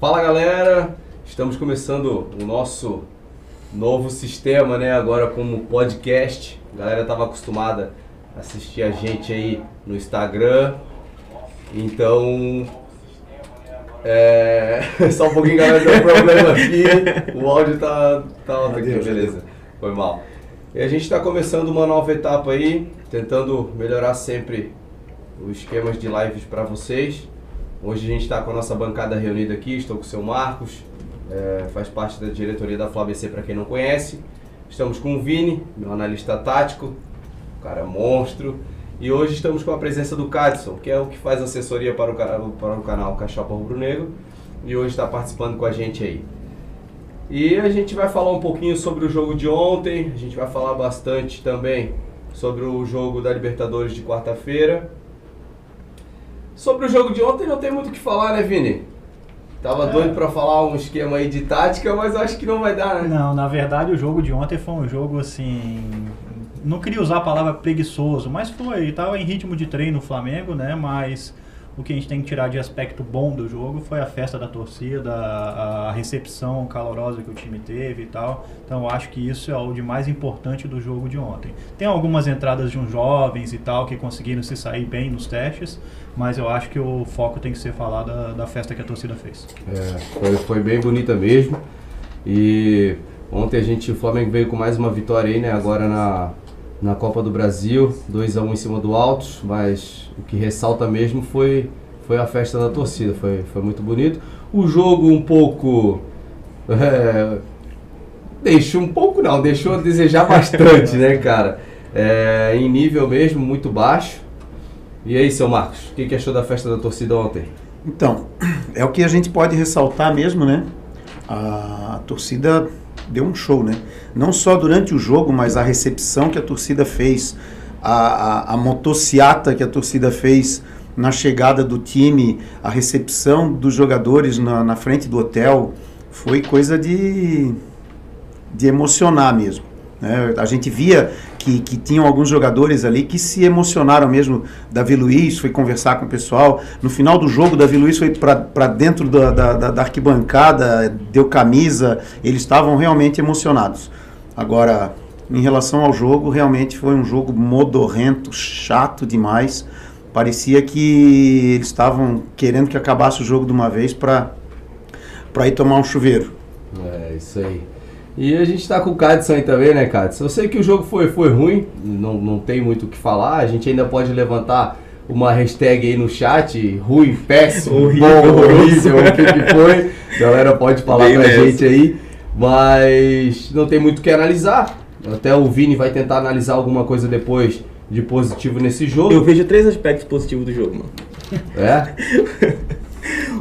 Fala galera, estamos começando o nosso novo sistema, né? Agora como podcast. A galera estava acostumada a assistir a gente aí no Instagram. Então. É. Só um pouquinho, galera, deu um problema aqui. O áudio tá, tá alto aqui, beleza. Foi mal. E a gente está começando uma nova etapa aí, tentando melhorar sempre os esquemas de lives para vocês. Hoje a gente está com a nossa bancada reunida aqui, estou com o seu Marcos, é, faz parte da diretoria da FlaBC para quem não conhece. Estamos com o Vini, meu analista tático, cara monstro. E hoje estamos com a presença do Cadson, que é o que faz assessoria para o para o canal Caixopa Rubro Negro. E hoje está participando com a gente aí. E a gente vai falar um pouquinho sobre o jogo de ontem, a gente vai falar bastante também sobre o jogo da Libertadores de quarta-feira. Sobre o jogo de ontem não tem muito o que falar, né, Vini? Tava é. doido para falar um esquema aí de tática, mas acho que não vai dar, né? Não, na verdade o jogo de ontem foi um jogo assim. Não queria usar a palavra preguiçoso, mas foi. Tava em ritmo de treino o Flamengo, né? Mas o que a gente tem que tirar de aspecto bom do jogo foi a festa da torcida, a, recepção calorosa que o time teve e tal. Então acho que isso é o de mais importante do jogo de ontem. Tem algumas entradas de uns jovens e tal que conseguiram se sair bem nos testes, mas eu acho que o foco tem que ser falar da, da festa que a torcida fez. É, foi, foi bem bonita mesmo. E ontem a gente, o Flamengo veio com mais uma vitória aí, né? Agora na, na Copa do Brasil, 2 a 1 um em cima do Altos, mas o que ressalta mesmo foi, foi a festa da torcida, foi, foi muito bonito. O jogo um pouco. É, deixou um pouco não, deixou a desejar bastante, né, cara? É, em nível mesmo, muito baixo. E aí, seu Marcos, o que, que achou da festa da torcida ontem? Então, é o que a gente pode ressaltar mesmo, né? A torcida deu um show, né? Não só durante o jogo, mas a recepção que a torcida fez, a, a, a motociata que a torcida fez na chegada do time, a recepção dos jogadores na, na frente do hotel, foi coisa de, de emocionar mesmo. Né? A gente via que, que tinham alguns jogadores ali que se emocionaram mesmo. Davi Luiz foi conversar com o pessoal. No final do jogo, Davi Luiz foi para dentro da, da, da, arquibancada, deu camisa. Eles estavam realmente emocionados. Agora, em relação ao jogo, realmente foi um jogo modorrento, chato demais. Parecia que eles estavam querendo que acabasse o jogo de uma vez para ir tomar um chuveiro. É, isso aí. E a gente tá com o Cadson aí também, né, Cadson? Eu sei que o jogo foi, foi ruim, não, não tem muito o que falar. A gente ainda pode levantar uma hashtag aí no chat, ruim, péssimo, horrível, bom, horrível, o que, que foi. A galera pode falar Bem pra gente aí. Mas não tem muito o que analisar. Até o Vini vai tentar analisar alguma coisa depois de positivo nesse jogo. Eu vejo três aspectos positivos do jogo, mano. É?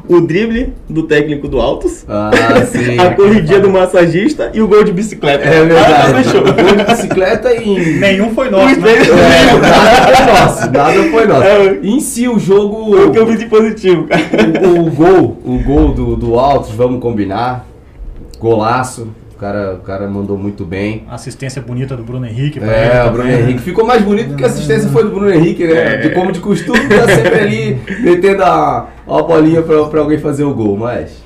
o drible do técnico do Altos, ah, sim, a corridinha do massagista e o gol de bicicleta. É verdade. Ah, o gol de bicicleta e. Nenhum foi nosso, né? É, nada foi nosso. Nada foi nosso. É, em si, o jogo. Foi o que eu vi de positivo, cara. O, o gol, o gol do, do Altos, vamos combinar. Golaço. O cara, o cara mandou muito bem. assistência bonita do Bruno Henrique. É, o Bruno Henrique. Ficou mais bonito porque a assistência foi do Bruno Henrique, né? É. De como de costume, tá sempre ali metendo a, a bolinha pra, pra alguém fazer o gol. Mas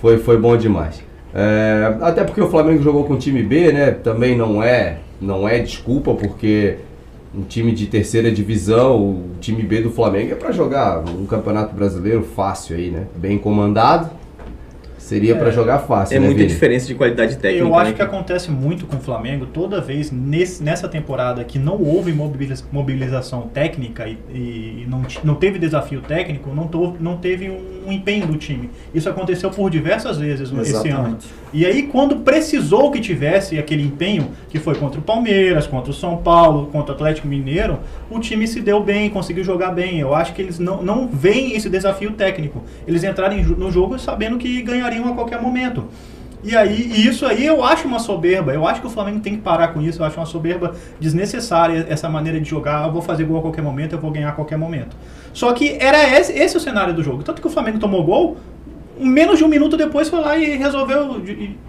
foi, foi bom demais. É, até porque o Flamengo jogou com o time B, né? Também não é, não é desculpa, porque um time de terceira divisão, o time B do Flamengo é para jogar um campeonato brasileiro fácil aí, né? Bem comandado. Seria é, para jogar fácil. É né, muita Vini? diferença de qualidade técnica. Eu acho né? que acontece muito com o Flamengo toda vez nesse, nessa temporada que não houve mobilização técnica e, e não, não teve desafio técnico, não, to, não teve um, empenho do time. Isso aconteceu por diversas vezes Exatamente. esse ano. E aí, quando precisou que tivesse aquele empenho, que foi contra o Palmeiras, contra o São Paulo, contra o Atlético Mineiro, o time se deu bem, conseguiu jogar bem. Eu acho que eles não, não veem esse desafio técnico. Eles entraram no jogo sabendo que ganhariam a qualquer momento. E aí, e isso aí eu acho uma soberba. Eu acho que o Flamengo tem que parar com isso. Eu acho uma soberba desnecessária essa maneira de jogar. Eu vou fazer gol a qualquer momento, eu vou ganhar a qualquer momento. Só que era esse, esse o cenário do jogo. Tanto que o Flamengo tomou gol, menos de um minuto depois foi lá e resolveu,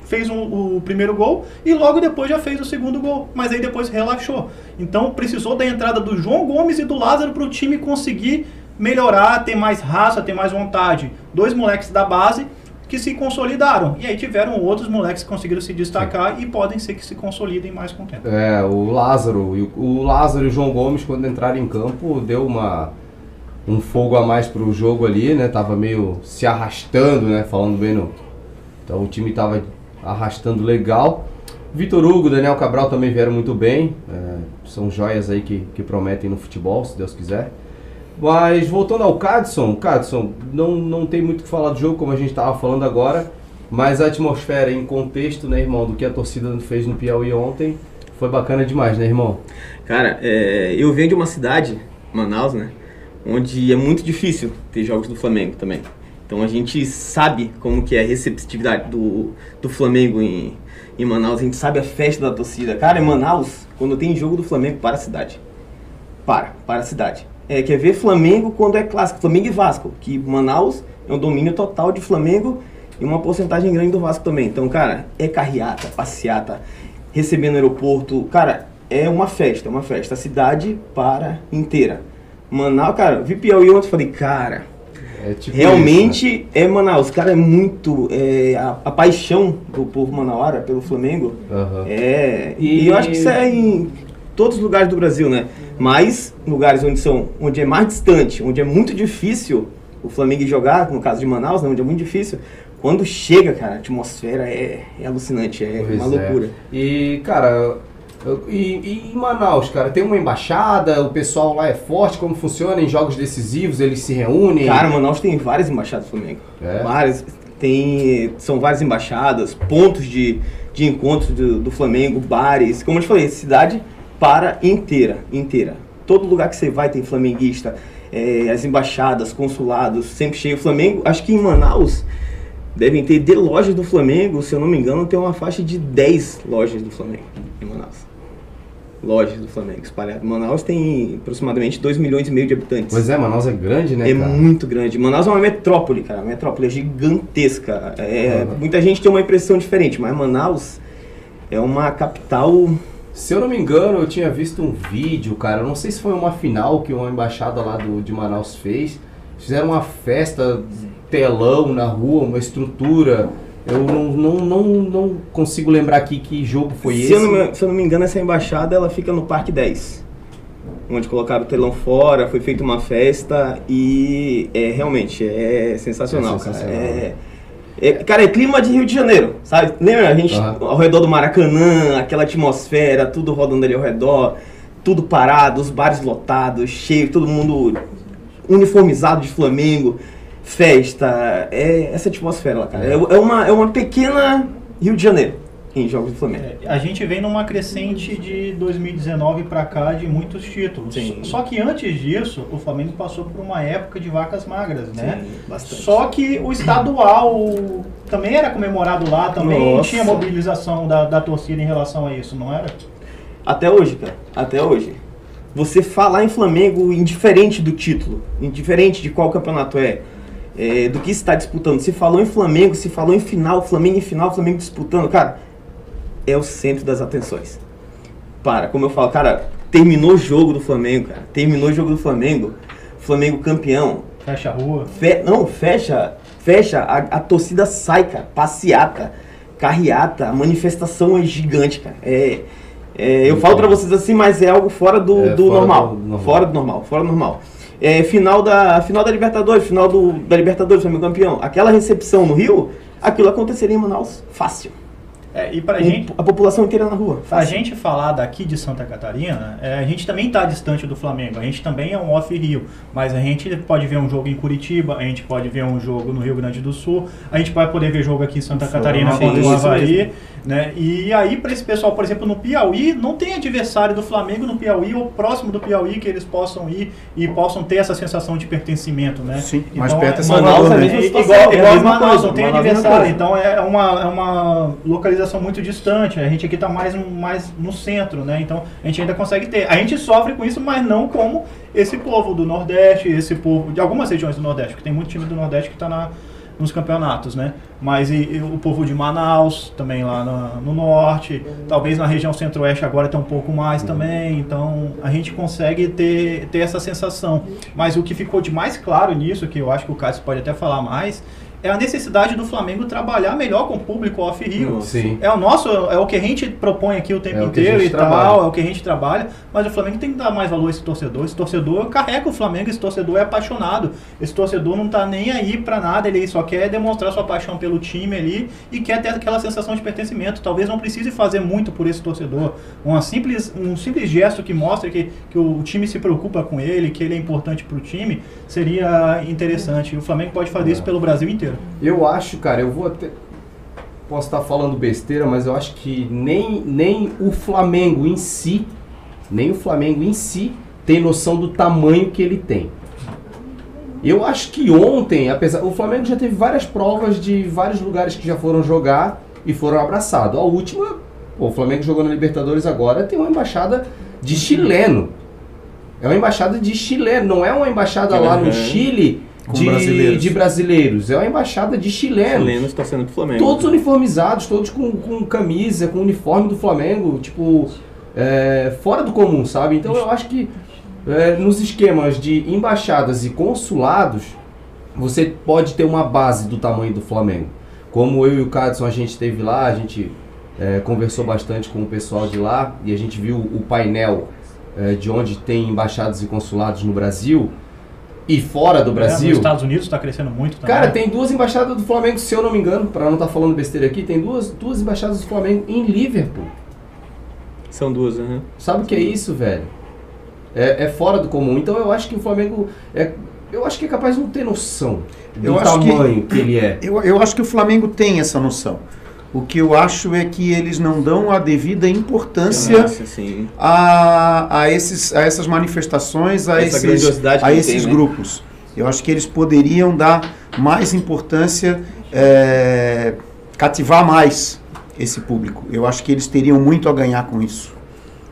fez um, o primeiro gol e logo depois já fez o segundo gol. Mas aí depois relaxou. Então precisou da entrada do João Gomes e do Lázaro para o time conseguir melhorar, ter mais raça, ter mais vontade. Dois moleques da base que se consolidaram. E aí tiveram outros moleques que conseguiram se destacar e podem ser que se consolidem mais com o tempo. É, o Lázaro, e o, o Lázaro e o João Gomes, quando entraram em campo, deu uma, um fogo a mais pro jogo ali, né? Tava meio se arrastando, né? Falando bem no. Então o time tava arrastando legal. Vitor Hugo, Daniel Cabral também vieram muito bem. é, são joias aí que, que prometem no futebol, se Deus quiser. Mas voltando ao Cadson, Cadson, não, não tem muito o que falar do jogo, como a gente estava falando agora. Mas a atmosfera em contexto, né, irmão, do que a torcida fez no Piauí ontem, foi bacana demais, né, irmão? Cara, é, eu venho de uma cidade, Manaus, né? Onde é muito difícil ter jogos do Flamengo também. Então a gente sabe como que é a receptividade do, do Flamengo em, em Manaus. A gente sabe a festa da torcida. Cara, em Manaus, quando tem jogo do Flamengo, para a cidade. Para, para a cidade. É, quer ver Flamengo quando é clássico. Flamengo e Vasco. Que Manaus é um domínio total de Flamengo e uma porcentagem grande do Vasco também. Então, cara, é carreata, passeata, recebendo no aeroporto. Cara, é uma festa, é uma festa. A cidade para inteira. Manaus, cara, vi Piauí ontem falei, cara, É tipo realmente é Manaus. Cara, é muito. é, a, a paixão do povo manauara pelo Flamengo isso, né? Aham. é. E- E eu acho que isso é em todos os lugares do Brasil, né? Mas lugares onde são, onde é mais distante, onde é muito difícil o Flamengo jogar, no caso de Manaus, né, onde é muito difícil. Quando chega, cara, a atmosfera é, é alucinante, é Pois uma loucura. E, cara, e, e em Manaus, cara, tem uma embaixada, o pessoal lá é forte, como funciona em jogos decisivos, eles se reúnem. Cara, Manaus tem várias embaixadas do Flamengo. É? Várias. Tem, são várias embaixadas, pontos de, de encontro do, do Flamengo, bares. Como eu te falei, cidade para inteira, inteira. Todo lugar que você vai tem flamenguista. é, as embaixadas, consulados, sempre cheio. O Flamengo, acho que em Manaus devem ter de lojas do Flamengo, se eu não me engano, tem uma faixa de 10 lojas do Flamengo em Manaus. Lojas do Flamengo espalhadas. Manaus tem aproximadamente 2 milhões e meio de habitantes. Pois é, Manaus é grande, né, É cara? muito grande. Manaus é uma metrópole, cara. Uma metrópole é gigantesca. É, Uhum. Muita gente tem uma impressão diferente, mas Manaus é uma capital. Se eu não me engano, eu tinha visto um vídeo, cara, não sei se foi uma final que uma embaixada lá do, de Manaus fez. Fizeram uma festa, telão na rua, uma estrutura. Eu não, não, não, não consigo lembrar aqui que jogo foi se, esse. eu me- se eu não me engano, essa embaixada ela fica no Parque 10. Onde colocaram o telão fora, foi feita uma festa e é realmente é sensacional, É sensacional. cara. É, é- cara, é clima de Rio de Janeiro, sabe? Lembra a gente Aham. ao redor do Maracanã, aquela atmosfera, tudo rodando ali ao redor, tudo parado, os bares lotados, cheio, todo mundo uniformizado de Flamengo, festa, é essa atmosfera lá, cara. É, é uma, é uma pequena Rio de Janeiro em jogos do Flamengo. É, a gente vem numa crescente de 2019 para cá de muitos títulos. Sim. Só que antes disso, o Flamengo passou por uma época de vacas magras, né? Sim, bastante. Só que o estadual também era comemorado lá, também Nossa. tinha mobilização da, da torcida em relação a isso, não era? Até hoje, cara. Até hoje. Você falar em Flamengo indiferente do título, indiferente de qual campeonato é, é, do que está disputando. Se falou em Flamengo, se falou em final, Flamengo em final, Flamengo disputando, cara, é o centro das atenções. Para, como eu falo, cara, terminou o jogo do Flamengo, cara. Terminou o jogo do Flamengo. Flamengo campeão. Fecha a rua. Fe- não, fecha, fecha, a, a torcida sai, cara, passeata, carreata, a manifestação é gigante, cara. É, é, eu Muito falo pra bom. vocês assim, mas é algo fora do, É, do fora normal, do normal. Fora do normal, fora do normal. É, final, da, final da Libertadores, final do, da Libertadores, campeão. Aquela recepção no Rio, aquilo aconteceria em Manaus, fácil. É, e pra Com gente, A população inteira na rua. Pra Fácil. gente falar daqui de Santa Catarina, é, a gente também está distante do Flamengo. A gente também é um off-Rio. Mas a gente pode ver um jogo em Curitiba, a gente pode ver um jogo no Rio Grande do Sul, a gente vai poder ver jogo aqui em Santa Catarina sim, contra o isso Havaí. Né? E aí, para esse pessoal, por exemplo, no Piauí, não tem adversário do Flamengo no Piauí ou próximo do Piauí que eles possam ir e possam ter essa sensação de pertencimento. Né? Sim, mais Então, perto é é- Manaus é né? é, situação, igual, é a igual Manaus, coisa, não tem é a adversário, então é uma, é uma localização muito distante. A gente aqui está mais, mais no centro, né? Então a gente ainda consegue ter. A gente sofre com isso, mas não como esse povo do Nordeste, esse povo de algumas regiões do Nordeste, porque tem muito time do Nordeste que está nos campeonatos, né? Mas e, e o povo de Manaus, também lá na- no norte, talvez na região centro-oeste agora tem um pouco mais também, então a gente consegue ter, ter essa sensação. Mas o que ficou de mais claro nisso, que eu acho que o Cássio pode até falar mais, é a necessidade do Flamengo trabalhar melhor com o público off-Rio. É o nosso, é o que a gente propõe aqui o tempo É o inteiro gente e tal, trabalha. é o que a gente trabalha, mas o Flamengo tem que dar mais valor a esse torcedor. Esse torcedor carrega o Flamengo, esse torcedor é apaixonado. Esse torcedor não tá nem aí pra nada, ele só quer demonstrar sua paixão pelo time ali e quer ter aquela sensação de pertencimento. Talvez não precise fazer muito por esse torcedor. Uma simples, um simples gesto que mostra que, que o time se preocupa com ele, que ele é importante pro time, seria interessante. E o Flamengo pode fazer isso pelo Brasil inteiro. Eu acho, cara, eu vou até. Posso estar falando besteira, mas eu acho que nem, nem o Flamengo em si, nem o Flamengo em si, tem noção do tamanho que ele tem. Eu acho que ontem, apesar. O Flamengo já teve várias provas de vários lugares que já foram jogar e foram abraçados. A última, pô, o Flamengo jogou na Libertadores agora, tem uma embaixada de chileno. É uma embaixada de chileno, não é uma embaixada lá no Uhum. Chile de brasileiros. de brasileiros. É uma embaixada de chilenos. Chilenos torcendo pro Flamengo. Todos uniformizados, todos com, com camisa, com uniforme do Flamengo, tipo, é, fora do comum, sabe? Então eu acho que é, nos esquemas de embaixadas e consulados, você pode ter uma base do tamanho do Flamengo. Como eu e o Cadson, a gente esteve lá, a gente é, conversou bastante com o pessoal de lá e a gente viu o painel é, de onde tem embaixadas e consulados no Brasil e fora do É, Brasil. nos Estados Unidos está crescendo muito também. Cara, tem duas embaixadas do Flamengo, se eu não me engano, pra não estar falando besteira aqui, tem duas, duas embaixadas do Flamengo em Liverpool. São duas, né? Sabe o que é isso, velho? É, é fora do comum. Então eu acho que o Flamengo é. Eu acho que é capaz de não ter noção do Eu acho que- tamanho que... ele é. Eu, eu acho que o Flamengo tem essa noção. O que eu acho é que eles não dão a devida importância Nossa, a, a, esses, a essas manifestações, a Essa esses, a esses tem, né? grupos. Eu acho que eles poderiam dar mais importância, é, cativar mais esse público. Eu acho que eles teriam muito a ganhar com isso.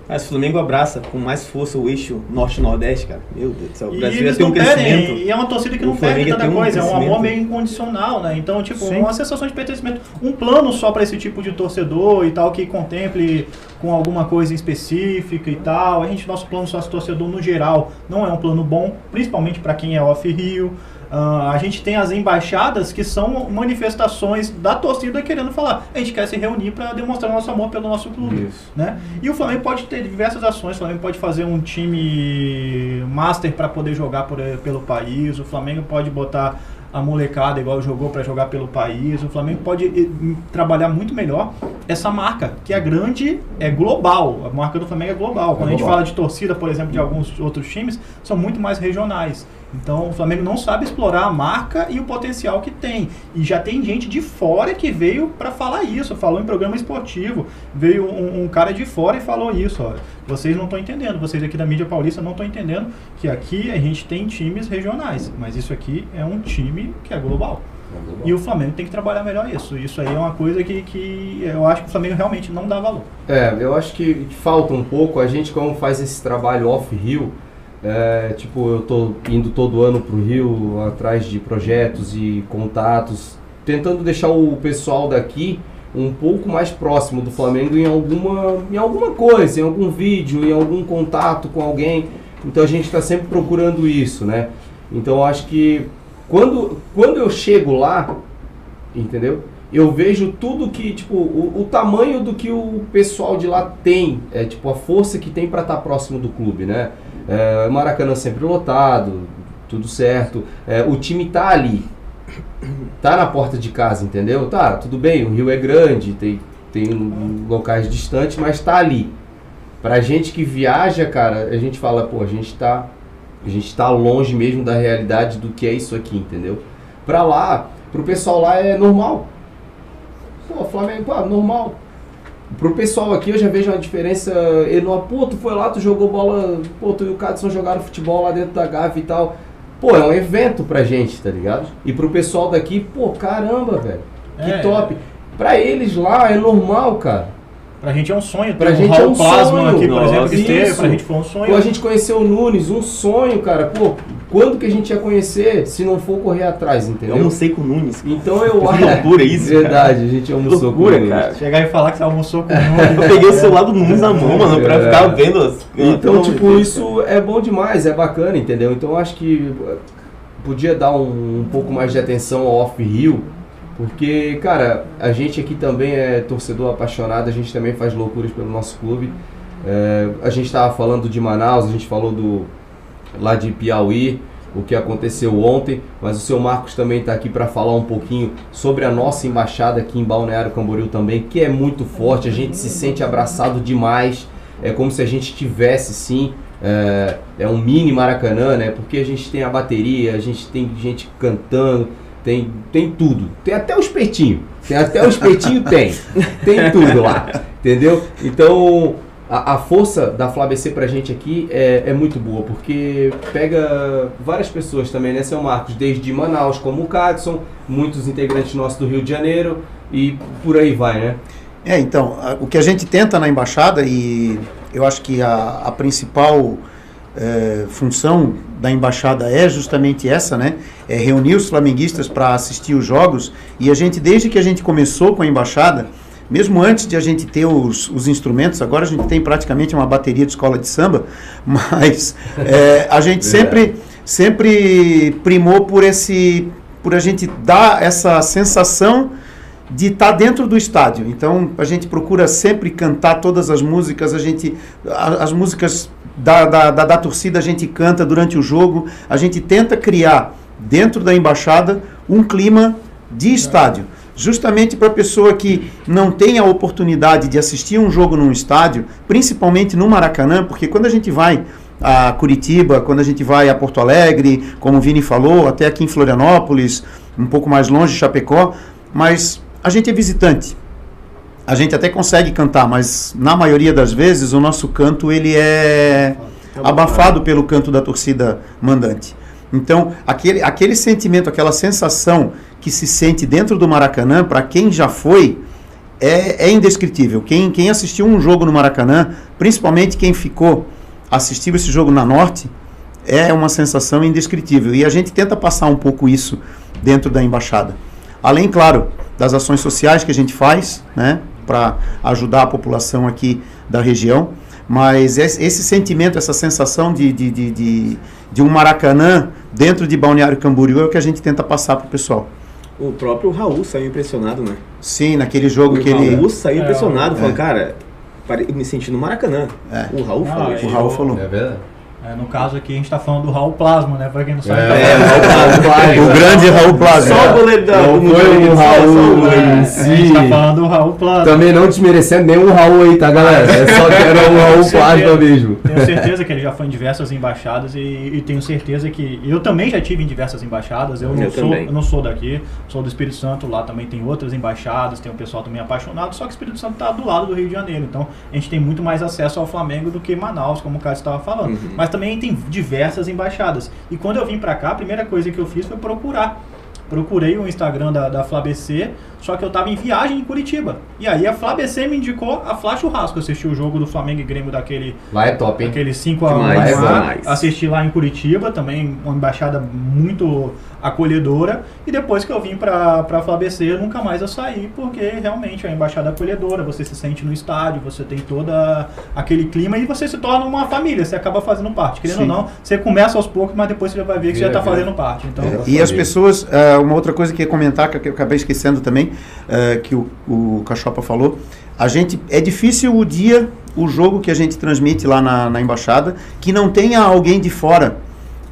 Mas o Flamengo abraça com mais força o eixo norte-nordeste, cara. Meu Deus do céu. O Brasil ia ter um não pedem, crescimento. e é uma torcida que O não Flamengo tanta um coisa, é um amor crescimento. meio incondicional, né? Então, tipo, Sim. uma sensação de pertencimento, um plano só para esse tipo de torcedor e tal, que contemple com alguma coisa específica e tal. A gente, nosso plano sócio torcedor no geral não é um plano bom, principalmente para quem é off-Rio. Ah, a gente tem as embaixadas que são manifestações da torcida querendo falar. A gente quer se reunir para demonstrar nosso amor pelo nosso clube. Isso. Né? E o Flamengo pode ter diversas ações. O Flamengo pode fazer um time master para poder jogar por, pelo país. O Flamengo pode botar a molecada igual jogou para jogar pelo país. O Flamengo pode eh, trabalhar muito melhor essa marca, que é grande, é global. A marca do Flamengo é global. Quando a gente global. fala de torcida, por exemplo, de alguns outros times, são muito mais regionais. Então o Flamengo não sabe explorar a marca e o potencial que tem. E já tem gente de fora que veio para falar isso, falou em programa esportivo. Veio um, um cara de fora e falou isso. Ó. Vocês não estão entendendo, vocês aqui da mídia paulista não estão entendendo que aqui a gente tem times regionais, mas isso aqui é um time que é global. E o Flamengo tem que trabalhar melhor isso. Isso aí é uma coisa que, que eu acho que o Flamengo realmente não dá valor. É, eu acho que falta um pouco. A gente, como faz esse trabalho off-Rio, é, tipo, eu tô indo todo ano pro Rio atrás de projetos e contatos, tentando deixar o pessoal daqui um pouco mais próximo do Flamengo em alguma, em alguma coisa, em algum vídeo, em algum contato com alguém. Então a gente está sempre procurando isso, né? Então acho que quando, quando eu chego lá, entendeu? Eu vejo tudo que, tipo, o, o tamanho do que o pessoal de lá tem, é tipo a força que tem para estar próximo do clube, né? É, Maracanã sempre lotado, tudo certo. É, o time tá ali, tá na porta de casa, entendeu? Tá, tudo bem, o Rio é grande, tem, tem locais distantes, mas tá ali. Pra gente que viaja, cara, a gente fala, pô, a gente tá, a gente tá longe mesmo da realidade do que é isso aqui, entendeu? Pra lá, pro pessoal lá é normal. Pô, Flamengo, pô, normal. Pro pessoal aqui eu já vejo uma diferença enorme. Pô, tu foi lá, tu jogou bola, pô, tu e o Cadson jogaram futebol lá dentro da Gávea e tal. Pô, é um evento pra gente, tá ligado? E pro pessoal daqui, pô, caramba, velho. Que É. top. Pra eles lá é normal, cara. Pra gente é um sonho Pra um gente é um sonho. aqui, por exemplo, Nossa, que esteve. Pra gente foi um sonho. Pô, a gente conheceu o Nunes, um sonho, cara. Pô, quando que a gente ia conhecer se não for correr atrás, Eu entendeu? almocei com o Nunes. Então eu Que loucura isso, Verdade, a gente almoçou Loucura, com o Nunes. cara. Chegar e falar que você almoçou com o Eu Nunes. peguei o celular do Nunes na mão, mano, pra É. ficar vendo as. Então, Pelo tipo, Deus, isso é bom demais, é bacana, entendeu? Então eu acho que podia dar um, um pouco mais de atenção ao off-rio, porque, cara, a gente aqui também é torcedor apaixonado, a gente também faz loucuras pelo nosso clube. É, a gente estava falando de Manaus, a gente falou do lá de Piauí, o que aconteceu ontem, mas o seu Marcos também está aqui para falar um pouquinho sobre a nossa embaixada aqui em Balneário Camboriú também, que é muito forte, a gente se sente abraçado demais, é como se a gente tivesse sim é, é um mini Maracanã, né? Porque a gente tem a bateria, a gente tem gente cantando, tem, tem tudo. Tem até o espetinho. Tem até o espetinho, tem. Tem tudo lá. Entendeu? Então, a, a força da FlaBC pra gente aqui é, é muito boa, porque pega várias pessoas também, né, seu Marcos? Desde Manaus, como o Cadson, muitos integrantes nossos do Rio de Janeiro e por aí vai, né? É, então, o que a gente tenta na embaixada, e eu acho que a, a principal é, função da embaixada é justamente essa, né? É reunir os flamenguistas para assistir os jogos. E a gente, desde que a gente começou com a embaixada, mesmo antes de a gente ter os, os instrumentos, agora a gente tem praticamente uma bateria de escola de samba, mas é, a gente sempre, sempre primou por esse, por a gente dar essa sensação de estar tá dentro do estádio. Então a gente procura sempre cantar todas as músicas, a gente as músicas da, da, da, da, torcida a gente canta durante o jogo, a gente tenta criar dentro da embaixada um clima de estádio. Justamente para a pessoa que não tem a oportunidade de assistir um jogo num estádio, principalmente no Maracanã, porque quando a gente vai a Curitiba, quando a gente vai a Porto Alegre, como o Vini falou, até aqui em Florianópolis, um pouco mais longe, Chapecó, mas a gente é visitante. A gente até consegue cantar, mas na maioria das vezes o nosso canto ele é abafado pelo canto da torcida mandante. Então, aquele, aquele sentimento, aquela sensação que se sente dentro do Maracanã, para quem já foi, é, é, indescritível. Quem, quem assistiu um jogo no Maracanã, principalmente quem ficou, assistiu esse jogo na Norte, é uma sensação indescritível. E a gente tenta passar um pouco isso dentro da embaixada. Além, claro, das ações sociais que a gente faz, né, para ajudar a população aqui da região. Mas esse sentimento, essa sensação de, de, de, de, de um Maracanã dentro de Balneário Camboriú é o que a gente tenta passar para o pessoal. O próprio Raul saiu impressionado, né? Sim, naquele jogo o que Raul ele. O Raul saiu impressionado, é. falou, cara, eu me senti no Maracanã. É. O Raul falou. é, O Raul falou. É verdade. É, no caso aqui a gente está falando do Raul Plasma, né? Pra quem não sabe. É, tá é, falando- o grande Raul Plaza. Só o goleiro da Não foi o Raul, né? É, a gente tá falando do Raul Plasma. Também não desmerecendo nenhum Raul aí, tá, galera? É só que era o Raul. Plasma mesmo. Tenho certeza que ele já foi em diversas embaixadas e, e tenho certeza que eu também já tive em diversas embaixadas. Eu não, Eu sou, também. eu não sou daqui, sou do Espírito Santo. Lá também tem outras embaixadas, tem um pessoal também apaixonado. Só que o Espírito Santo está do lado do Rio de Janeiro, então a gente tem muito mais acesso ao Flamengo do que Manaus, como o Cássio estava falando. Uhum. Mas também tem diversas embaixadas. E quando eu vim pra cá, a primeira coisa que eu fiz foi procurar. Procurei o Instagram da, da FlaBC, só que eu tava em viagem em Curitiba. E aí a FlaBC me indicou a Fla Churrasco. Assisti o jogo do Flamengo e Grêmio daquele Lá é top, hein? Aquele 5 a 1 Demais, lá, demais. assisti lá em Curitiba, também uma embaixada muito acolhedora. E depois que eu vim pra, pra FlaBC, nunca mais eu saí, porque realmente é uma embaixada acolhedora, você se sente no estádio, você tem todo aquele clima e você se torna uma família, você acaba fazendo parte. Querendo Sim. ou não, você começa aos poucos, mas depois você já vai ver que você já tá vira. fazendo parte. Então, É. E as pessoas, eh, uma outra coisa que eu ia comentar, que eu acabei esquecendo também, eh, que o, o Cachopa falou, a gente, é difícil o dia, o jogo que a gente transmite lá na, na embaixada, que não tenha alguém de fora,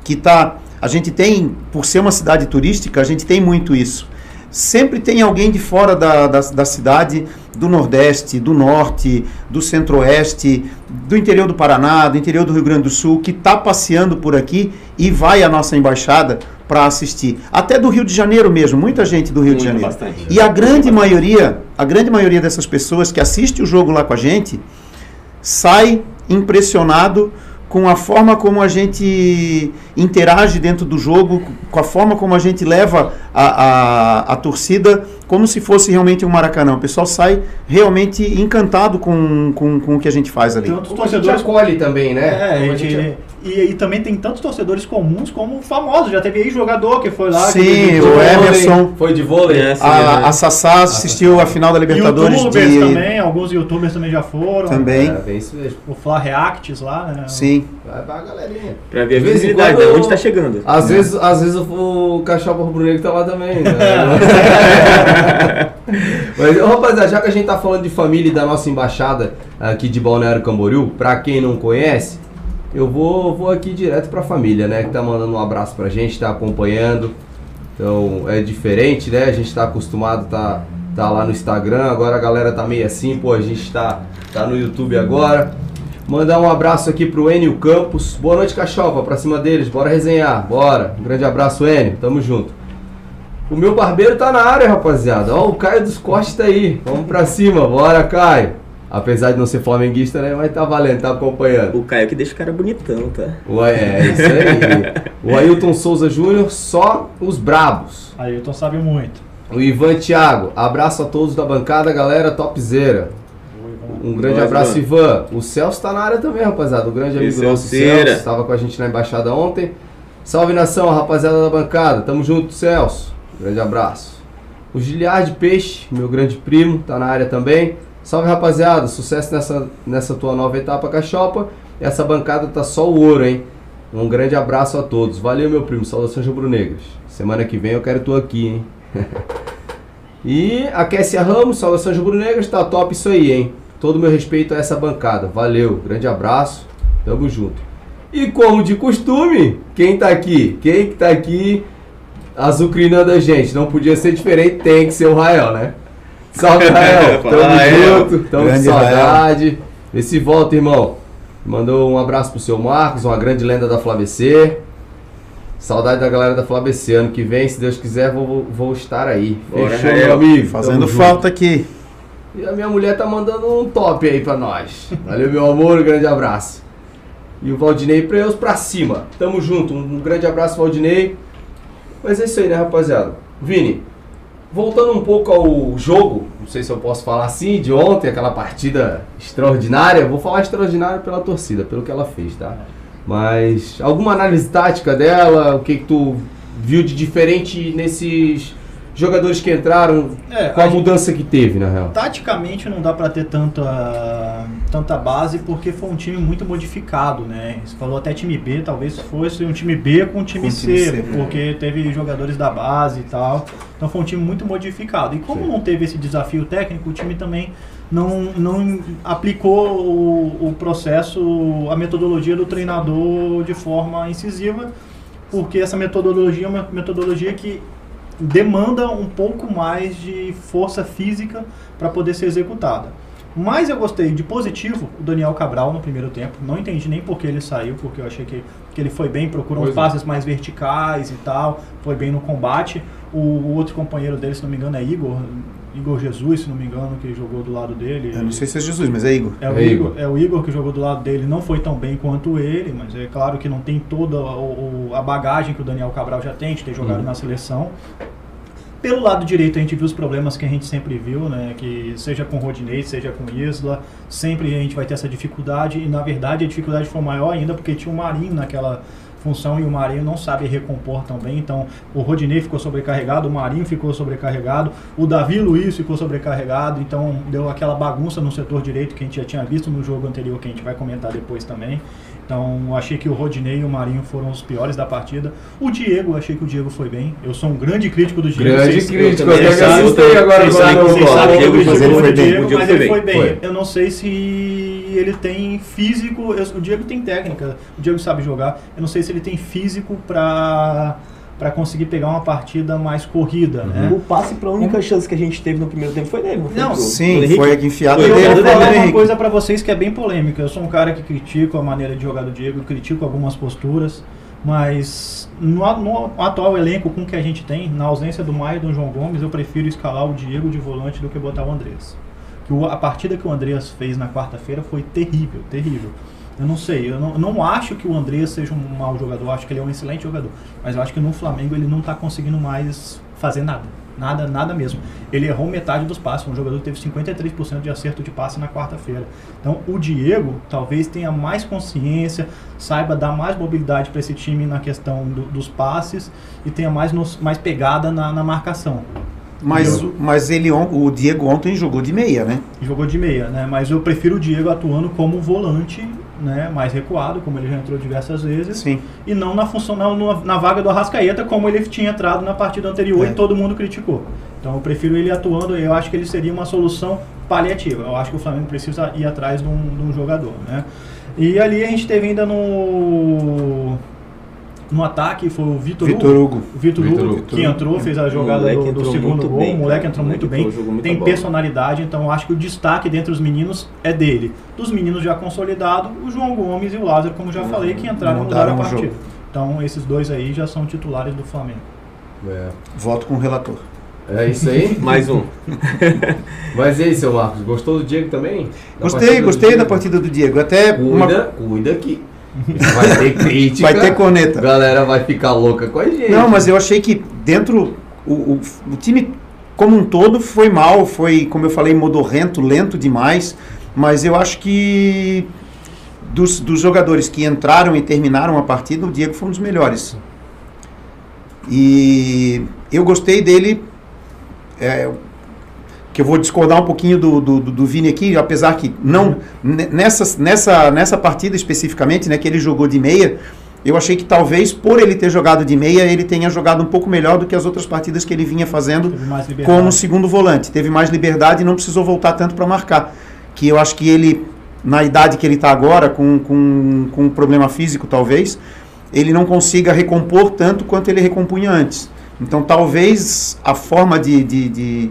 que tá, a gente tem, por ser uma cidade turística, a gente tem muito isso. Sempre tem alguém de fora da, da, da cidade, do Nordeste, do Norte, do Centro-Oeste, do interior do Paraná, do interior do Rio Grande do Sul, que está passeando por aqui e vai à nossa embaixada para assistir. Até do Rio de Janeiro mesmo, muita gente do Rio de Muito, Janeiro. bastante. E a grande maioria, a grande maioria dessas pessoas que assiste o jogo lá com a gente, sai impressionado com a forma como a gente interage dentro do jogo, com a forma como a gente leva a, a, a torcida como se fosse realmente um Maracanã. O pessoal sai realmente encantado com, com, com o que a gente faz ali. Tantos Como a gente torcedores acolhe também, né? É, a e, gente- e, e também tem tantos torcedores comuns como famosos. Já teve aí jogador que foi lá. Sim, que, o Emerson. Foi de vôlei? É, sim. A, a Sassá assistiu a final da Libertadores Youtubers de. também, alguns youtubers também já foram. Também. É, bem isso mesmo. O Fla Reacts lá, né? Sim. Vai pra galerinha. Pra ver a visibilidade, onde tá chegando. Às vezes, às vezes o, o Cachorro Rubro-Negro tá lá também. Né? Mas, rapaziada, já que a gente tá falando de família e da nossa embaixada aqui de Balneário Camboriú, pra quem não conhece, eu vou, vou aqui direto pra família, né? Que tá mandando um abraço pra gente, tá acompanhando. Então é diferente, né? A gente tá acostumado, tá, tá lá no Instagram, agora a galera tá meio assim, pô, a gente tá, tá no YouTube agora. Mandar um abraço aqui pro Enio Campos. Boa noite, Cachopa, pra cima deles, bora resenhar, bora. Um grande abraço, Enio, tamo junto. O meu barbeiro tá na área, rapaziada. Ó, o Caio dos Cortes tá aí. Vamos pra cima, bora, Caio. Apesar de não ser flamenguista, né? Mas tá valendo, tá acompanhando. O Caio que deixa o cara bonitão, tá? Ué, é isso aí. O Ailton Souza Júnior, só os brabos. Ailton sabe muito. O Ivan Thiago, abraço a todos da bancada, galera topzera. Um grande Nós, abraço, mano. Ivan. O Celso tá na área também, rapaziada. O grande amigo Esse nosso Celceira. Celso. Estava com a gente na embaixada ontem. Salve nação, rapaziada da bancada. Tamo junto, Celso. Grande abraço. O Giliard Peixe, meu grande primo, tá na área também. Salve, rapaziada. Sucesso nessa, nessa tua nova etapa, Cachopa. Essa bancada tá só o ouro, hein? Um grande abraço a todos. Valeu, meu primo. Saudações rubro-negras. Semana que vem eu quero tu aqui, hein? E a Kessia Ramos, saudações rubro-negras, tá top isso aí, hein? Todo meu respeito a essa bancada. Valeu, grande abraço, tamo junto. E como de costume, quem tá aqui? Quem que tá aqui azucrinando a gente? Não podia ser diferente, tem que ser o Rael, né? Salve, Rael! Tamo Rael. junto, tamo com Grande saudade. Vê se volta, irmão. Mandou um abraço pro seu Marcos, uma grande lenda da Flavc. Saudade da galera da Flavc. Ano que vem, se Deus quiser, vou, vou estar aí. Bora, Fechou, meu amigo? Fazendo Tamo junto. falta aqui. E a minha mulher tá mandando um top aí pra nós. Valeu, meu amor, um grande abraço. E o Valdinei Preus pra cima. Tamo junto, um grande abraço, Valdinei. Mas é isso aí, né, rapaziada? Vini, voltando um pouco ao jogo, não sei se eu posso falar assim, de ontem, aquela partida extraordinária. Vou falar extraordinária pela torcida, pelo que ela fez, tá? Mas alguma análise tática dela, o que, que tu viu de diferente nesses jogadores que entraram, É, com a a gente- mudança que teve, na real? Taticamente não dá pra ter tanta, tanta base porque foi um time muito modificado, né? Você falou até time B, talvez fosse um time B com um time, Com C, time C, porque teve jogadores da base e tal. Então foi um time muito modificado. E como Sim. não teve esse desafio técnico, o time também não, não aplicou o, o processo, a metodologia do treinador de forma incisiva, porque essa metodologia é uma metodologia que demanda um pouco mais de força física para poder ser executada. Mas eu gostei de positivo o Daniel Cabral no primeiro tempo. Não entendi nem por que ele saiu, porque eu achei que, que ele foi bem, procurou uns Pois é. passes mais verticais e tal, foi bem no combate. O, o outro companheiro dele, se não me engano, é Igor, Igor Jesus, se não me engano, que jogou do lado dele. Eu não sei se é Jesus, mas é Igor. É o, É Igor, Igor. é o Igor que jogou do lado dele, não foi tão bem quanto ele, mas é claro que não tem toda o- o- a bagagem que o Daniel Cabral já tem, de ter jogado Uhum. na seleção. Pelo lado direito a gente viu os problemas que a gente sempre viu, né? Que seja com Rodinei, seja com Isla, sempre a gente vai ter essa dificuldade e na verdade a dificuldade foi maior ainda porque tinha o Marinho naquela função e o Marinho não sabe recompor tão bem, então o Rodinei ficou sobrecarregado, o Marinho ficou sobrecarregado, o Davi Luiz ficou sobrecarregado, então deu aquela bagunça no setor direito que a gente já tinha visto no jogo anterior que a gente vai comentar depois também. Então, achei que o Rodinei e o Marinho foram os piores da partida. O Diego, achei que o Diego foi bem. Eu sou um grande crítico do Diego. Grande Vocês- crítico, eu assustei agora vocês sabem, que eu Diego, mas ele foi o bem. Diego, O Diego mas ele foi bem. Foi. Eu não sei se ele tem físico. eu- O Diego tem técnica, o Diego sabe jogar. Eu não sei se ele tem físico pra, pra conseguir pegar uma partida mais corrida, né? O passe pra única chance que a gente teve no primeiro tempo foi dele, não foi? Não, pro- pro Sim, Henrique? foi a enfiada Foi Eu dele. vou do do falar uma coisa pra vocês que é bem polêmica. Eu sou um cara que critico a maneira de jogar do Diego, critico algumas posturas, mas no, a- no atual elenco com que a gente tem, na ausência do Maio e do João Gomes, eu prefiro escalar o Diego de volante do que botar o Andrés. Que o- a partida que o Andreas fez na quarta-feira foi terrível, terrível. Eu não sei, eu não, não acho que o Andreas seja um mau jogador, acho que ele é um excelente jogador, mas eu acho que no Flamengo ele não está conseguindo mais fazer nada. Nada, nada mesmo. Ele errou metade dos passes. Um jogador que teve 53% de acerto de passe na quarta-feira. Então, o Diego talvez tenha mais consciência, saiba dar mais mobilidade para esse time na questão do, dos passes e tenha mais, nos, mais pegada na, na marcação. Mas, mas ele, o Diego ontem jogou de meia, né? Jogou de meia, né? Mas eu prefiro o Diego atuando como volante, né? Mais recuado, como ele já entrou diversas vezes. Sim. E não na função, não na, na vaga do Arrascaeta, como ele tinha entrado na partida anterior É. e todo mundo criticou. Então eu prefiro ele atuando, eu acho que ele seria uma solução paliativa. Eu acho que o Flamengo precisa ir atrás de um, de um jogador, né? E ali a gente teve ainda no no ataque foi o Vitor Vitor Hugo. Hugo. Vitor Vitor Hugo, Hugo. que entrou, fez a jogada do, do segundo gol. bem, o moleque entrou muito bem. entrou, Tem bola. personalidade, então eu acho que o destaque dentre os meninos é dele. Dos meninos já consolidados, o João Gomes e o Lázaro, como já falei, que entraram e mudaram a Mudaram partida. jogo. Então esses dois aí já são titulares do Flamengo. É. Voto com o relator. É isso aí? Mais um. Mas e aí, seu Marcos, gostou do Diego também? Da Gostei, gostei da partida do Diego. Até uma- Cuida, cuida que vai ter crítica. vai ter A corneta. galera vai ficar louca com a gente. Não, mas eu achei que dentro o, o, o time como um todo foi mal, foi, como eu falei, modorrento, lento demais. Mas eu acho que dos, dos jogadores que entraram e terminaram a partida, o Diego foi um dos melhores. E eu gostei dele. é, que eu vou discordar um pouquinho do, do, do- Vini aqui, apesar que não ne- nessa, nessa, nessa partida especificamente, né, que ele jogou de meia, eu achei que talvez por ele ter jogado de meia, ele tenha jogado um pouco melhor do que as outras partidas que ele vinha fazendo como segundo volante. Teve mais liberdade e não precisou voltar tanto para marcar. Que eu acho que ele, na idade que ele está agora, com, com, com um problema físico talvez, ele não consiga recompor tanto quanto ele recompunha antes. Então talvez a forma de, de, de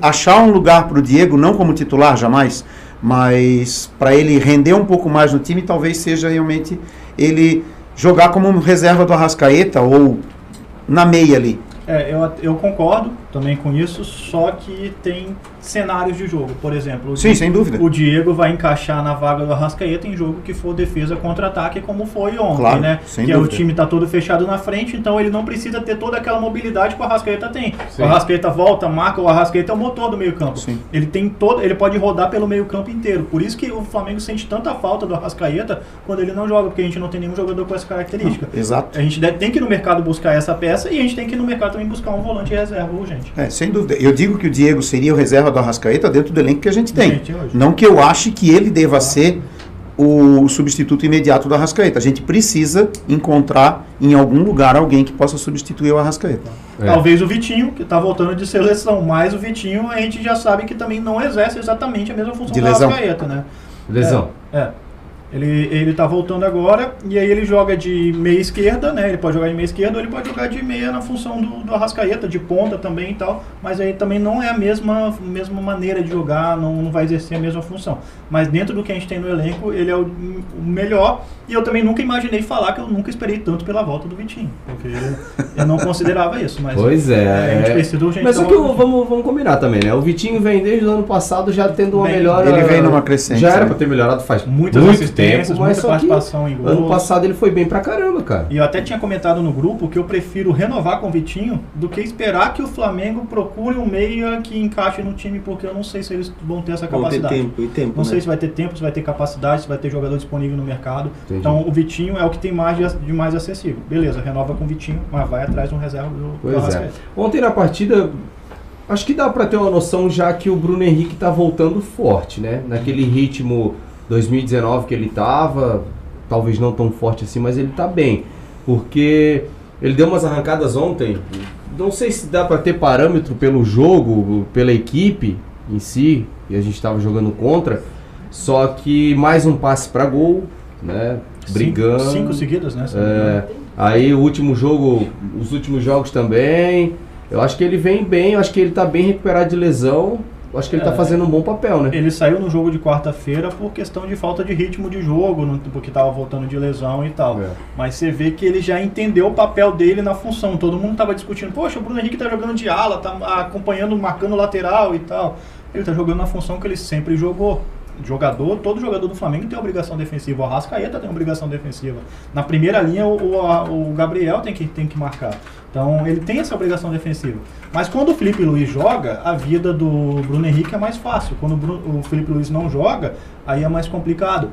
achar um lugar para o Diego, não como titular jamais, mas para ele render um pouco mais no time, talvez seja realmente ele jogar como reserva do Arrascaeta ou na meia ali. É, eu, eu concordo também com isso, só que tem cenários de jogo. Por exemplo, o Sim, sem dúvida. o Diego vai encaixar na vaga do Arrascaeta em jogo que for defesa contra-ataque, como foi ontem, Claro, né? sem que é o dúvida. time tá todo fechado na frente, então ele não precisa ter toda aquela mobilidade que o Arrascaeta tem. Sim. O Arrascaeta volta, marca, o Arrascaeta é o motor do meio-campo. Sim. Ele tem todo, ele pode rodar pelo meio-campo inteiro. Por isso que o Flamengo sente tanta falta do Arrascaeta quando ele não joga, porque a gente não tem nenhum jogador com essa característica. Exato. A gente deve- tem que ir no mercado buscar essa peça e a gente tem que ir no mercado também buscar um volante reserva urgente. É, sem dúvida. Eu digo que o Diego seria o reserva do Arrascaeta dentro do elenco que a gente tem. Gente, hoje. Não que eu ache que ele deva ser o substituto imediato do Arrascaeta. A gente precisa encontrar em algum lugar alguém que possa substituir o Arrascaeta. É. Talvez o Vitinho, que tá voltando de seleção, mas o Vitinho a gente já sabe que também não exerce exatamente a mesma função De do lesão. Arrascaeta, né? Lesão. É. Ele, ele tá voltando agora e aí ele joga de meia esquerda, né? Ele pode jogar de meia esquerda ou ele pode jogar de meia na função do, do Arrascaeta, de ponta também e tal. Mas aí também não é a mesma, mesma maneira de jogar, não, não vai exercer a mesma função. Mas dentro do que a gente tem no elenco, ele é o, o melhor. E eu também nunca imaginei falar que eu nunca esperei tanto pela volta do Vitinho. Porque eu não considerava isso. Mas Pois é. a gente é. precisa urgente Mas só que o- Vitinho. vamos, vamos combinar também, né? O Vitinho vem desde o ano passado já tendo uma Bem, melhora. ele vem numa crescente, Já era né? pra ter melhorado faz Muitas muito tempo, muita mas só que participação em gols. ano passado ele foi bem pra caramba, cara. E eu até tinha comentado no grupo que eu prefiro renovar com o Vitinho do que esperar que o Flamengo procure um meia que encaixe no time, porque eu não sei se eles vão ter essa Vão ter capacidade. tempo e tempo, Não né? sei se vai ter tempo, se vai ter capacidade, se vai ter jogador disponível no mercado. Entendi. Então o Vitinho é o que tem mais de, de mais acessível. Beleza, renova com o Vitinho, mas vai atrás de um reserva do, Pois é. Ontem na partida, acho que dá pra ter uma noção já que o Bruno Henrique tá voltando forte, né? Naquele ritmo 2019 que ele tava, talvez não tão forte assim, mas ele tá bem. Porque ele deu umas arrancadas ontem. Não sei se dá pra ter parâmetro pelo jogo, pela equipe em si, e a gente tava jogando contra. Só que mais um passe pra gol, né? Brigando. Cinco, cinco seguidas, né? É, aí o último jogo, os últimos jogos também. Eu acho que ele vem bem, eu acho que ele tá bem recuperado de lesão. Eu acho que ele tá É. fazendo um bom papel, né? Ele saiu no jogo de quarta-feira por questão de falta de ritmo de jogo, porque estava voltando de lesão e tal. É. Mas você vê que ele já entendeu o papel dele na função. Todo mundo tava discutindo, poxa, o Bruno Henrique tá jogando de ala, tá acompanhando, marcando lateral e tal. Ele tá jogando na função que ele sempre jogou. Jogador, todo jogador do Flamengo tem obrigação defensiva. O Arrascaeta tem obrigação defensiva. Na primeira linha, o, o, o Gabriel tem que, tem que marcar. Então, ele tem essa obrigação defensiva. Mas quando o Felipe Luiz joga, a vida do Bruno Henrique é mais fácil. Quando o, Bru- o Felipe Luiz não joga, aí é mais complicado.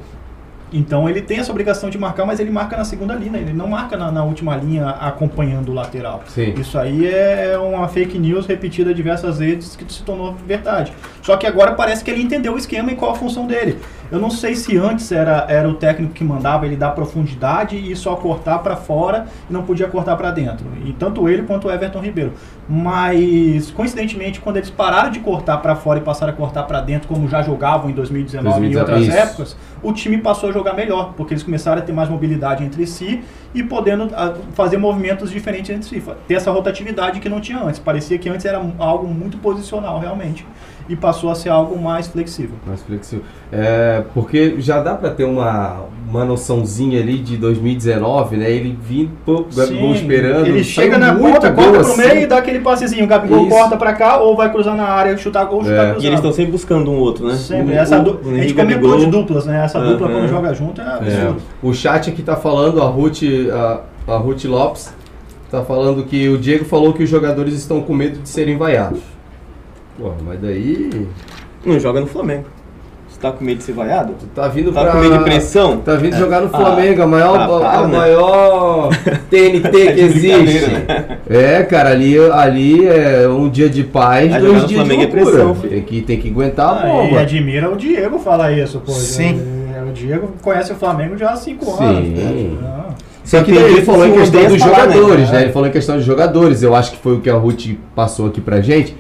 Então ele tem essa obrigação de marcar, mas ele marca na segunda linha, ele não marca na, na última linha acompanhando o lateral. Sim. Isso aí é uma fake news repetida diversas vezes que se tornou verdade. Só que agora parece que ele entendeu o esquema e qual a função dele. Eu não sei se antes era, era o técnico que mandava ele dar profundidade e só cortar para fora e não podia cortar para dentro. E tanto ele quanto o Everton Ribeiro. Mas coincidentemente, quando eles pararam de cortar para fora e passaram a cortar para dentro, como já jogavam em 2019 e outras Isso. épocas, o time passou a jogar melhor, porque eles começaram a ter mais mobilidade entre si e podendo ah, fazer movimentos diferentes entre si, ter essa rotatividade que não tinha antes. Parecia que antes era algo muito posicional realmente e passou a ser algo mais flexível. Mais flexível. É, porque já dá pra ter uma, uma noçãozinha ali de 2019, né? Ele vindo, pô, o Gabigol esperando. Ele chega na ponta, corta pro assim. meio e dá aquele passezinho. O Gabigol Isso. corta pra cá ou vai cruzar na área, chutar gol, chutar É. cruzado. E eles estão sempre buscando um outro, né? Sempre. O- Essa du- o a gente Henrique comentou Gabigol. de duplas, né? Essa dupla Aham. quando joga junto é É. absurdo. O chat aqui tá falando, a Ruth, a, a Ruth Lopes tá falando que o Diego falou que os jogadores estão com medo de serem vaiados. Pô, mas daí. Não joga no Flamengo. Você tá com medo de ser vaiado? Tu tá vindo Tá pra. com medo de pressão? Tá vindo jogar no Ah, Flamengo, a maior, ah, para, a né? maior TNT que De existe. brincadeira, É, cara, ali, ali é um dia de paz, Mas dois dias de Flamengo é loucura. pressão, filho. tem, que, tem que aguentar a Ah, e bomba. admira o Diego falar isso, pô. Sim. É, O Diego conhece o Flamengo já há cinco anos. Sim. né? Ah. Só que ele falou em que questão dos né? jogadores, né? É. Ele falou em questão dos jogadores. Eu acho que foi o que a Ruth passou aqui pra gente.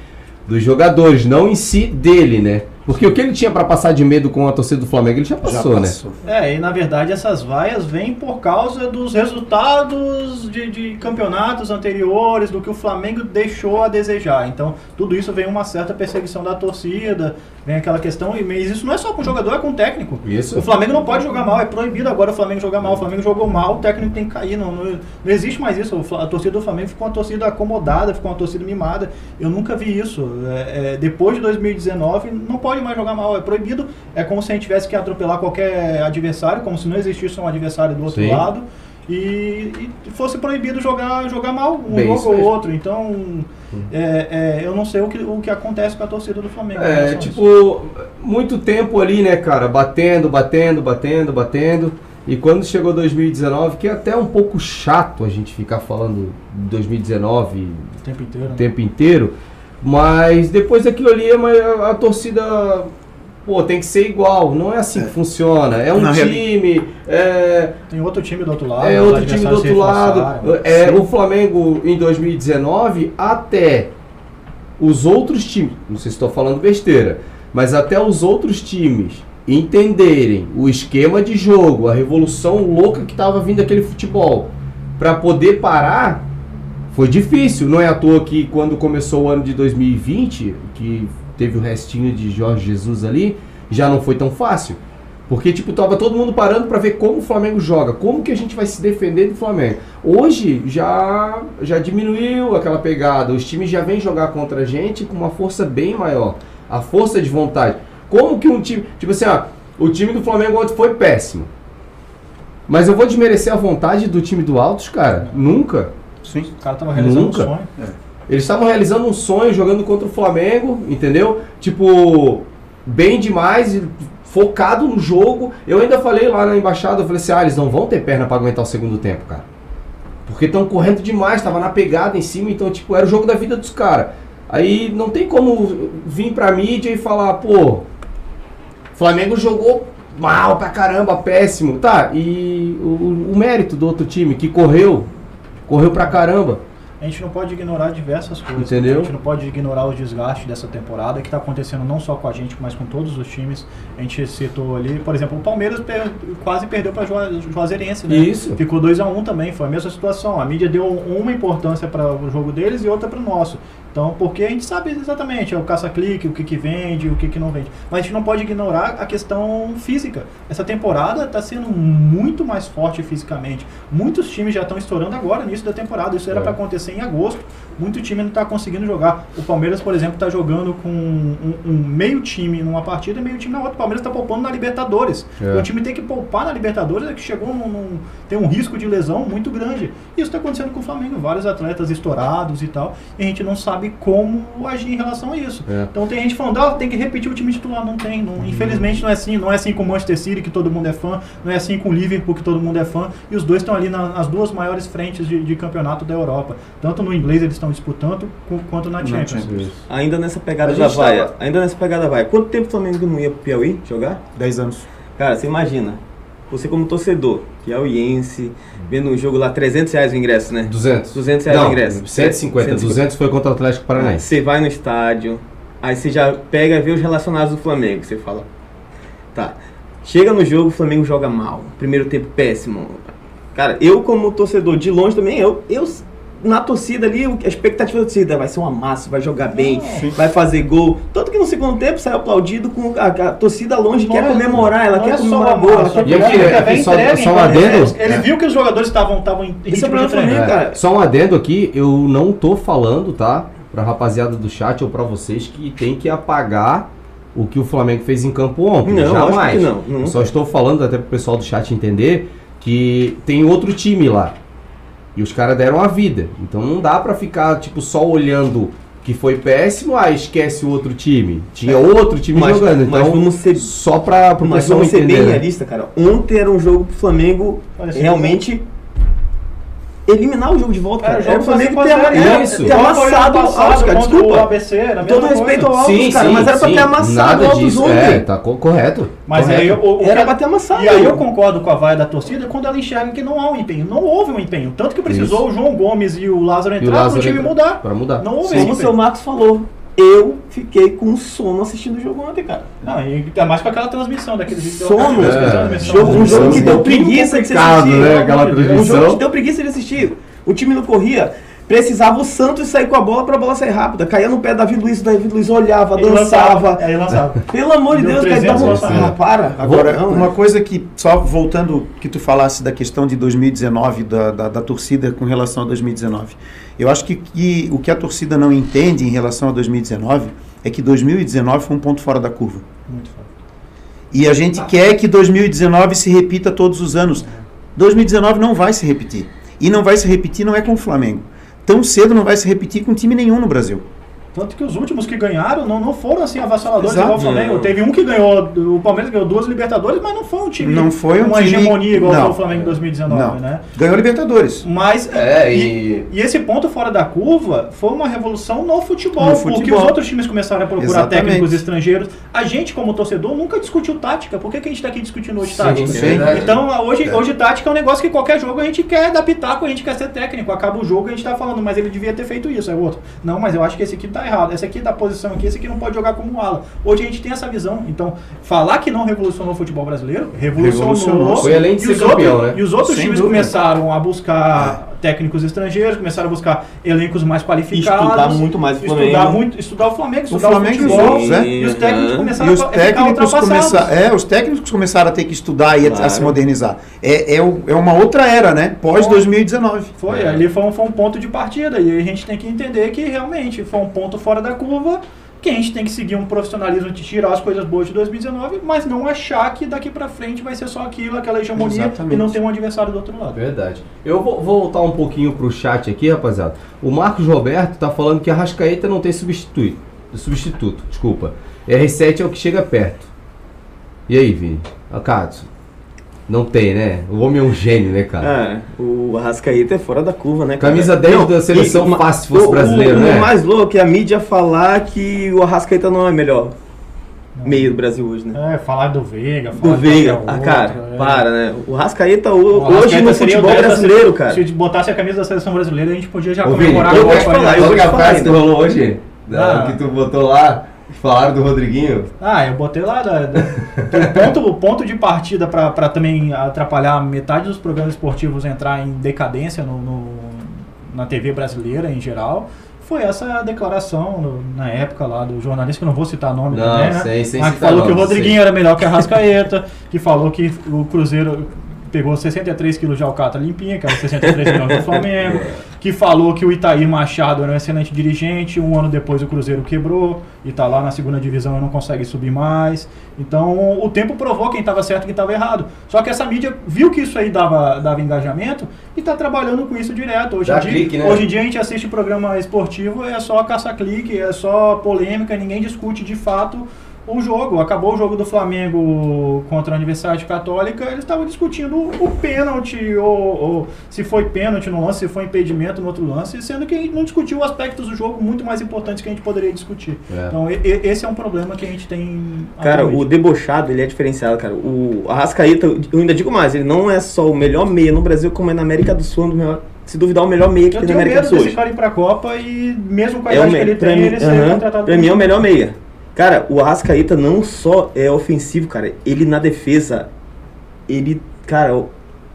Dos jogadores, não em si dele, né? Porque o que ele tinha pra passar de medo com a torcida do Flamengo, ele já passou, Já né? passou. É, e na verdade essas vaias vêm por causa dos resultados de, de campeonatos anteriores, do que o Flamengo deixou a desejar. Então, tudo isso vem uma certa perseguição da torcida, vem aquela questão, e mas isso não é só com o jogador, é com o técnico. Isso. O Flamengo não pode jogar mal, é proibido agora o Flamengo jogar mal. O Flamengo jogou mal, o técnico tem que cair. Não, não, não existe mais isso. A torcida do Flamengo ficou uma torcida acomodada, ficou uma torcida mimada. Eu nunca vi isso. É, é, depois de 2019, não pode mais jogar mal, é proibido. É como se a gente tivesse que atropelar qualquer adversário, como se não existisse um adversário do outro Sim. lado. E, e fosse proibido jogar, jogar mal um Bem, jogo ou outro. Então, é, é, eu não sei o que, o que acontece com a torcida do Flamengo. É, isso. tipo, muito tempo ali, né, cara? Batendo, batendo, batendo, batendo. E quando chegou 2019, que é até um pouco chato a gente ficar falando de 2019 o tempo inteiro. o né? tempo inteiro. Mas depois daquilo ali, a, a torcida, pô, tem que ser igual. Não é assim que funciona. É um Na time, é, Tem outro time do outro lado. é outro time do outro lado. reforçaram. É, Sim. o Flamengo em 2019, até os outros times, não sei se estou falando besteira, mas até os outros times entenderem o esquema de jogo, a revolução louca que estava vindo aquele futebol, para poder parar, foi difícil. Não é à toa que quando começou o ano de 2020, que teve o restinho de Jorge Jesus ali, já não foi tão fácil. Porque, tipo, tava todo mundo parando para ver como o Flamengo joga, como que a gente vai se defender do Flamengo. Hoje já, já diminuiu aquela pegada, os times já vêm jogar contra a gente com uma força bem maior, a força de vontade. Como que um time. Tipo assim, ó, o time do Flamengo ontem foi péssimo. Mas eu vou desmerecer a vontade do time do Altos, cara? Nunca. Sim. O cara tava realizando Nunca. um sonho. Eles estavam realizando um sonho jogando contra o Flamengo, entendeu? Tipo, bem demais, focado no jogo. Eu ainda falei lá na embaixada, eu falei assim, ah, eles não vão ter perna pra aguentar o segundo tempo, cara. Porque estão correndo demais, tava na pegada em cima, então, tipo, era o jogo da vida dos caras. Aí não tem como vir pra mídia e falar, pô, Flamengo jogou mal pra caramba, péssimo. Tá, e o, o mérito do outro time que correu, correu pra caramba. A gente não pode ignorar diversas coisas. Entendeu? A gente não pode ignorar os desgastes dessa temporada, que está acontecendo não só com a gente, mas com todos os times. A gente citou ali, por exemplo, o Palmeiras per- quase perdeu para o Juazeirense, né? Isso. Ficou 2 a 1 um também, foi a mesma situação. A mídia deu uma importância para o jogo deles e outra para o nosso. Então, porque a gente sabe exatamente é o caça-clique, o que, que vende, o que, que não vende. Mas a gente não pode ignorar a questão física. Essa temporada está sendo muito mais forte fisicamente. Muitos times já estão estourando agora, no início da temporada. Isso era É. para acontecer em agosto, muito time não está conseguindo jogar. O Palmeiras, por exemplo, está jogando com um, um meio time numa partida e meio time na outra. O Palmeiras está poupando na Libertadores. É. O time tem que poupar na Libertadores, é que chegou num, num- tem um risco de lesão muito grande. Isso está acontecendo com o Flamengo, vários atletas estourados e tal, e a gente não sabe como agir em relação a isso. É. Então tem gente falando, ah, tem que repetir o time titular. Não tem, não- infelizmente não é assim. Não é assim com o Manchester City, que todo mundo é fã, não é assim com o Liverpool, que todo mundo é fã, e os dois estão ali na- nas duas maiores frentes de, de campeonato da Europa. Tanto no inglês eles estão disputando, cu- quanto na Na Champions. Champions. Ainda nessa pegada da vaia. tava- Ainda nessa pegada da vaia. Quanto tempo o Flamengo não ia pro Piauí jogar? 10 anos. Cara, você imagina. Você como torcedor, piauiense, vendo um jogo lá, 300 reais o ingresso, né? 200. 200 reais Não, o ingresso. 150. 200 foi contra o Atlético Paranaense. Você vai no estádio, aí você já pega e vê os relacionados do Flamengo. Você fala, tá. Chega no jogo, o Flamengo joga mal. Primeiro tempo péssimo. Cara, eu como torcedor de longe também, eu, eu na torcida ali, a expectativa da torcida vai ser uma massa, vai jogar bem, vai fazer gol. Tanto que no segundo tempo saiu aplaudido com a, a torcida longe, Não quer é- comemorar, ela não quer é só comemorar uma gol, ela quer E aqui, é, só- entregue, só um cara. adendo. Ele, ele viu que os jogadores estavam estavam em Esse é problema. Flamengo, É, cara. Só um adendo aqui, eu não tô falando, tá? Pra rapaziada do chat ou pra vocês que tem que apagar o que o Flamengo fez em campo ontem. Não, Jamais. não. Eu Só estou falando até pro pessoal do chat entender que tem outro time lá. E os caras deram a vida. Então não dá pra ficar, tipo, só olhando que foi péssimo, ah, esquece o outro time. Tinha outro time Mas- jogando. Então, mas vamos ser- só pra Mas vamos ser entender. bem né? realista, cara. Ontem era um jogo pro Flamengo Parecia realmente eliminar o jogo de volta, cara. Cara, o Era o Flamengo ter, ama- ter- isso. ter amassado o Altos, cara. contra O Desculpa. ABC, Todo respeito ao Altos, cara, mas era pra ter amassado nada o Altos disso. ontem. É, tá co- correto. Mas correto. aí, o, o Era que- pra ter amassado. E aí eu concordo com a vaia da torcida quando ela enxerga que não há um empenho. Não houve um empenho. Tanto que precisou o João Gomes e o Lázaro entrar para o Lázaro time entra- mudar. Pra mudar. Não houve Como o seu. Marcos falou, eu fiquei com sono assistindo o jogo ontem, cara. Não, e ainda mais com aquela transmissão daquele vídeo. Sono, É. Jogo- um jogo que deu preguiça de se complicado, assistir. né? Aquela Deus. Um transmissão. jogo que deu preguiça de assistir. O time não corria. Precisava o Santos sair com a bola pra bola sair rápida. Caía no pé do Davi Luiz, o Davi Luiz olhava, Ele dançava. lançava. Aí lançava. Pelo amor de Deu Deus, cara, 300 dá lançamentos. uma... Ah, para. Agora, Não, uma né? coisa que, só voltando que tu falasse da questão de 2019, da, da, da torcida com relação a 2019. Eu acho que, que o que a torcida não entende em relação a 2019 é que 2019 foi um ponto fora da curva. Muito forte. E a gente quer que 2019 se repita todos os anos. 2019 não vai se repetir. E não vai se repetir não é com o Flamengo. Tão cedo não vai se repetir com time nenhum no Brasil. Tanto que os últimos que ganharam não, não foram assim avassaladores Exato. igual o Flamengo. Teve um que ganhou, o Palmeiras ganhou duas Libertadores, mas não foi um time Não foi um uma time- hegemonia igual não. foi o Flamengo em 2019, Não. né? Ganhou Libertadores. Mas É, e, e- e esse ponto fora da curva foi uma revolução no futebol, No porque futebol. os outros times começaram a procurar Exatamente. técnicos estrangeiros. A gente, como torcedor, nunca discutiu tática. Por que, que a gente está aqui discutindo hoje Sim, tática? sim, é verdade. Então, hoje, É. hoje tática é um negócio que qualquer jogo a gente quer pitaco, a gente quer ser técnico. Acaba o jogo a gente tá falando, mas ele devia ter feito isso, é o outro. Não, mas eu acho que esse aqui tá errado. Esse aqui da posição aqui, esse aqui não pode jogar como ala. Hoje a gente tem essa visão. Então, falar que não revolucionou o futebol brasileiro, revolucionou. Revolucionou. Foi além de E ser os campeão, outros, né? E os outros Sem times dúvida. começaram a buscar técnicos estrangeiros, começaram a buscar elencos mais qualificados. Estudar muito mais o Estudar, Flamengo. muito, estudar o Flamengo, O estudar o, Flamengo e os futebol. outros, é. E os técnicos começaram E os a técnicos começaram, é, os técnicos começaram a ter que estudar e a- a, Claro. se modernizar. É, é, o- é uma outra era, né? Pós 2019. Foi, É. ali foi um, foi um ponto de partida e a gente tem que entender que realmente foi um ponto fora da curva que a gente tem que seguir um profissionalismo de tirar as coisas boas de 2019, mas não achar que daqui pra frente vai ser só aquilo, aquela hegemonia Exatamente. e não ter um adversário do outro lado. Verdade. Eu vou vou voltar um pouquinho pro chat aqui, rapaziada. O Marcos Roberto tá falando que a Rascaeta não tem substituto. Substituto, desculpa. R7 é o que chega perto. E aí, Vini? Acaso? Não tem, né? O homem é um gênio, né, cara? É, o Arrascaeta é fora da curva, né? cara? Camisa 10 da seleção e fácil se fosse o- brasileiro, o, né? O mais louco é a mídia falar que o Arrascaeta não é melhor meio do Brasil hoje, né? É, falar do Veiga, Do falar de Veiga. Ah, cara, é. para, né? O Arrascaeta o- O hoje Arrascaeta no o futebol 10 da brasileiro, cara. Se botasse a camisa da seleção brasileira, a gente podia já Ô, Vini, comemorar eu a vou te falar, né? eu vou te a falar frase que rolou hoje, da- Ah. que tu botou lá, falaram do Rodriguinho. Ah, eu botei lá da, da- o, ponto, ponto de partida para também atrapalhar metade dos programas esportivos entrar em decadência no, no- na TV brasileira em geral. Foi essa declaração no- na época lá do jornalista, que eu não vou citar nome Não, também, né? sem- sem Mas que falou que o nome, Rodriguinho sei. era melhor que a Rascaeta, que falou que o Cruzeiro pegou 63 quilos de alcatra limpinha, que era 63 milhões do Flamengo. Que falou que o Itair Machado era um excelente dirigente, um ano depois o Cruzeiro quebrou e está lá na segunda divisão e não consegue subir mais. Então o tempo provou quem estava certo e quem estava errado. Só que essa mídia viu que isso aí dava, dava engajamento e está trabalhando com isso direto. Hoje, em dia, clique, né? hoje em dia a gente assiste programa esportivo, é só caça-clique, é só polêmica, ninguém discute de fato o jogo. Acabou o jogo do Flamengo contra a Universidade Católica, eles estavam discutindo o pênalti, ou, ou se foi pênalti no lance, se foi impedimento no outro lance, sendo que a gente não discutiu aspectos do jogo muito mais importantes que a gente poderia discutir. É. Então, e- esse é um problema que a gente tem. Cara, o debochado, ele é diferenciado, cara. O Arrascaeta, eu ainda digo mais, ele não é só o melhor meia no Brasil, como é na América do Sul, um dos melhor- se duvidar, o melhor meia que Eu tem na tenho América medo do Sul desse hoje. cara ir pra Copa e mesmo com a É idade que me- ele tem, ele ser aham, contratado pra mim é o melhor meia. Cara, o Arrascaeta não só é ofensivo, cara, ele na defesa, ele, cara,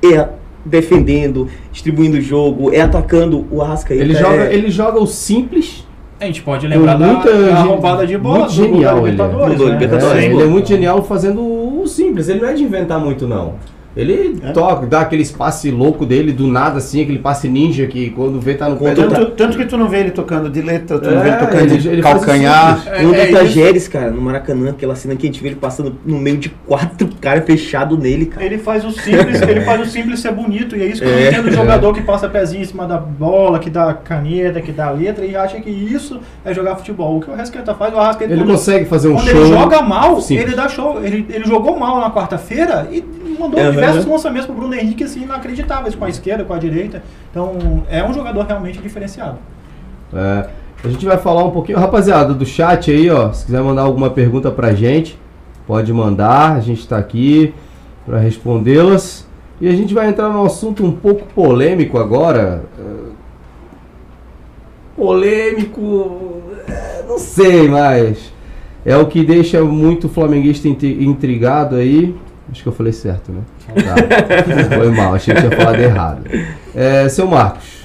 é defendendo, distribuindo o jogo, é atacando o Arrascaeta. Ele é- joga, ele joga o simples. A gente pode lembrar da, muita da roubada de bola muito do genial Gol da ele é. Libertadores, Do né? Libertadores. É, ele é muito genial fazendo o simples. Ele não é de inventar muito, não. Ele É. toca, dá aquele passe louco dele do nada, assim, aquele passe ninja que quando vê tá no pé Contra do- Tanto, tanto que tu não vê ele tocando de letra, tu não vê É, ele tocando ele- de ele o calcanhar. simples. É, é. Tajeres, cara, no Maracanã, aquela cena que a gente vê ele passando no meio de quatro caras fechados nele, cara. Ele faz o simples, ele faz o simples ser bonito, e é isso que eu É. entendo do jogador que passa pezinho em cima da bola, que dá caneta, que dá letra, e acha que isso é jogar futebol. O que o Arrascaeta faz, o Arrascaeta Ele quando- consegue fazer um Quando show. ele joga mal, simples. ele dá show. Ele, ele jogou mal na quarta-feira e mandou Aham. diversos lançamentos pro Bruno Henrique, assim, inacreditáveis, com a esquerda, com a direita. Então, é um jogador realmente diferenciado. É, a gente vai falar um pouquinho, rapaziada, do chat aí, ó. Se quiser mandar alguma pergunta pra gente, pode mandar. A gente tá aqui pra respondê-las. E a gente vai entrar num assunto um pouco polêmico agora. É, Polêmico, é, não sei, mas é o que deixa muito flamenguista intri- intrigado aí. Acho que eu falei certo, né? Tá. Foi mal, achei que tinha falado errado. É, seu Marcos,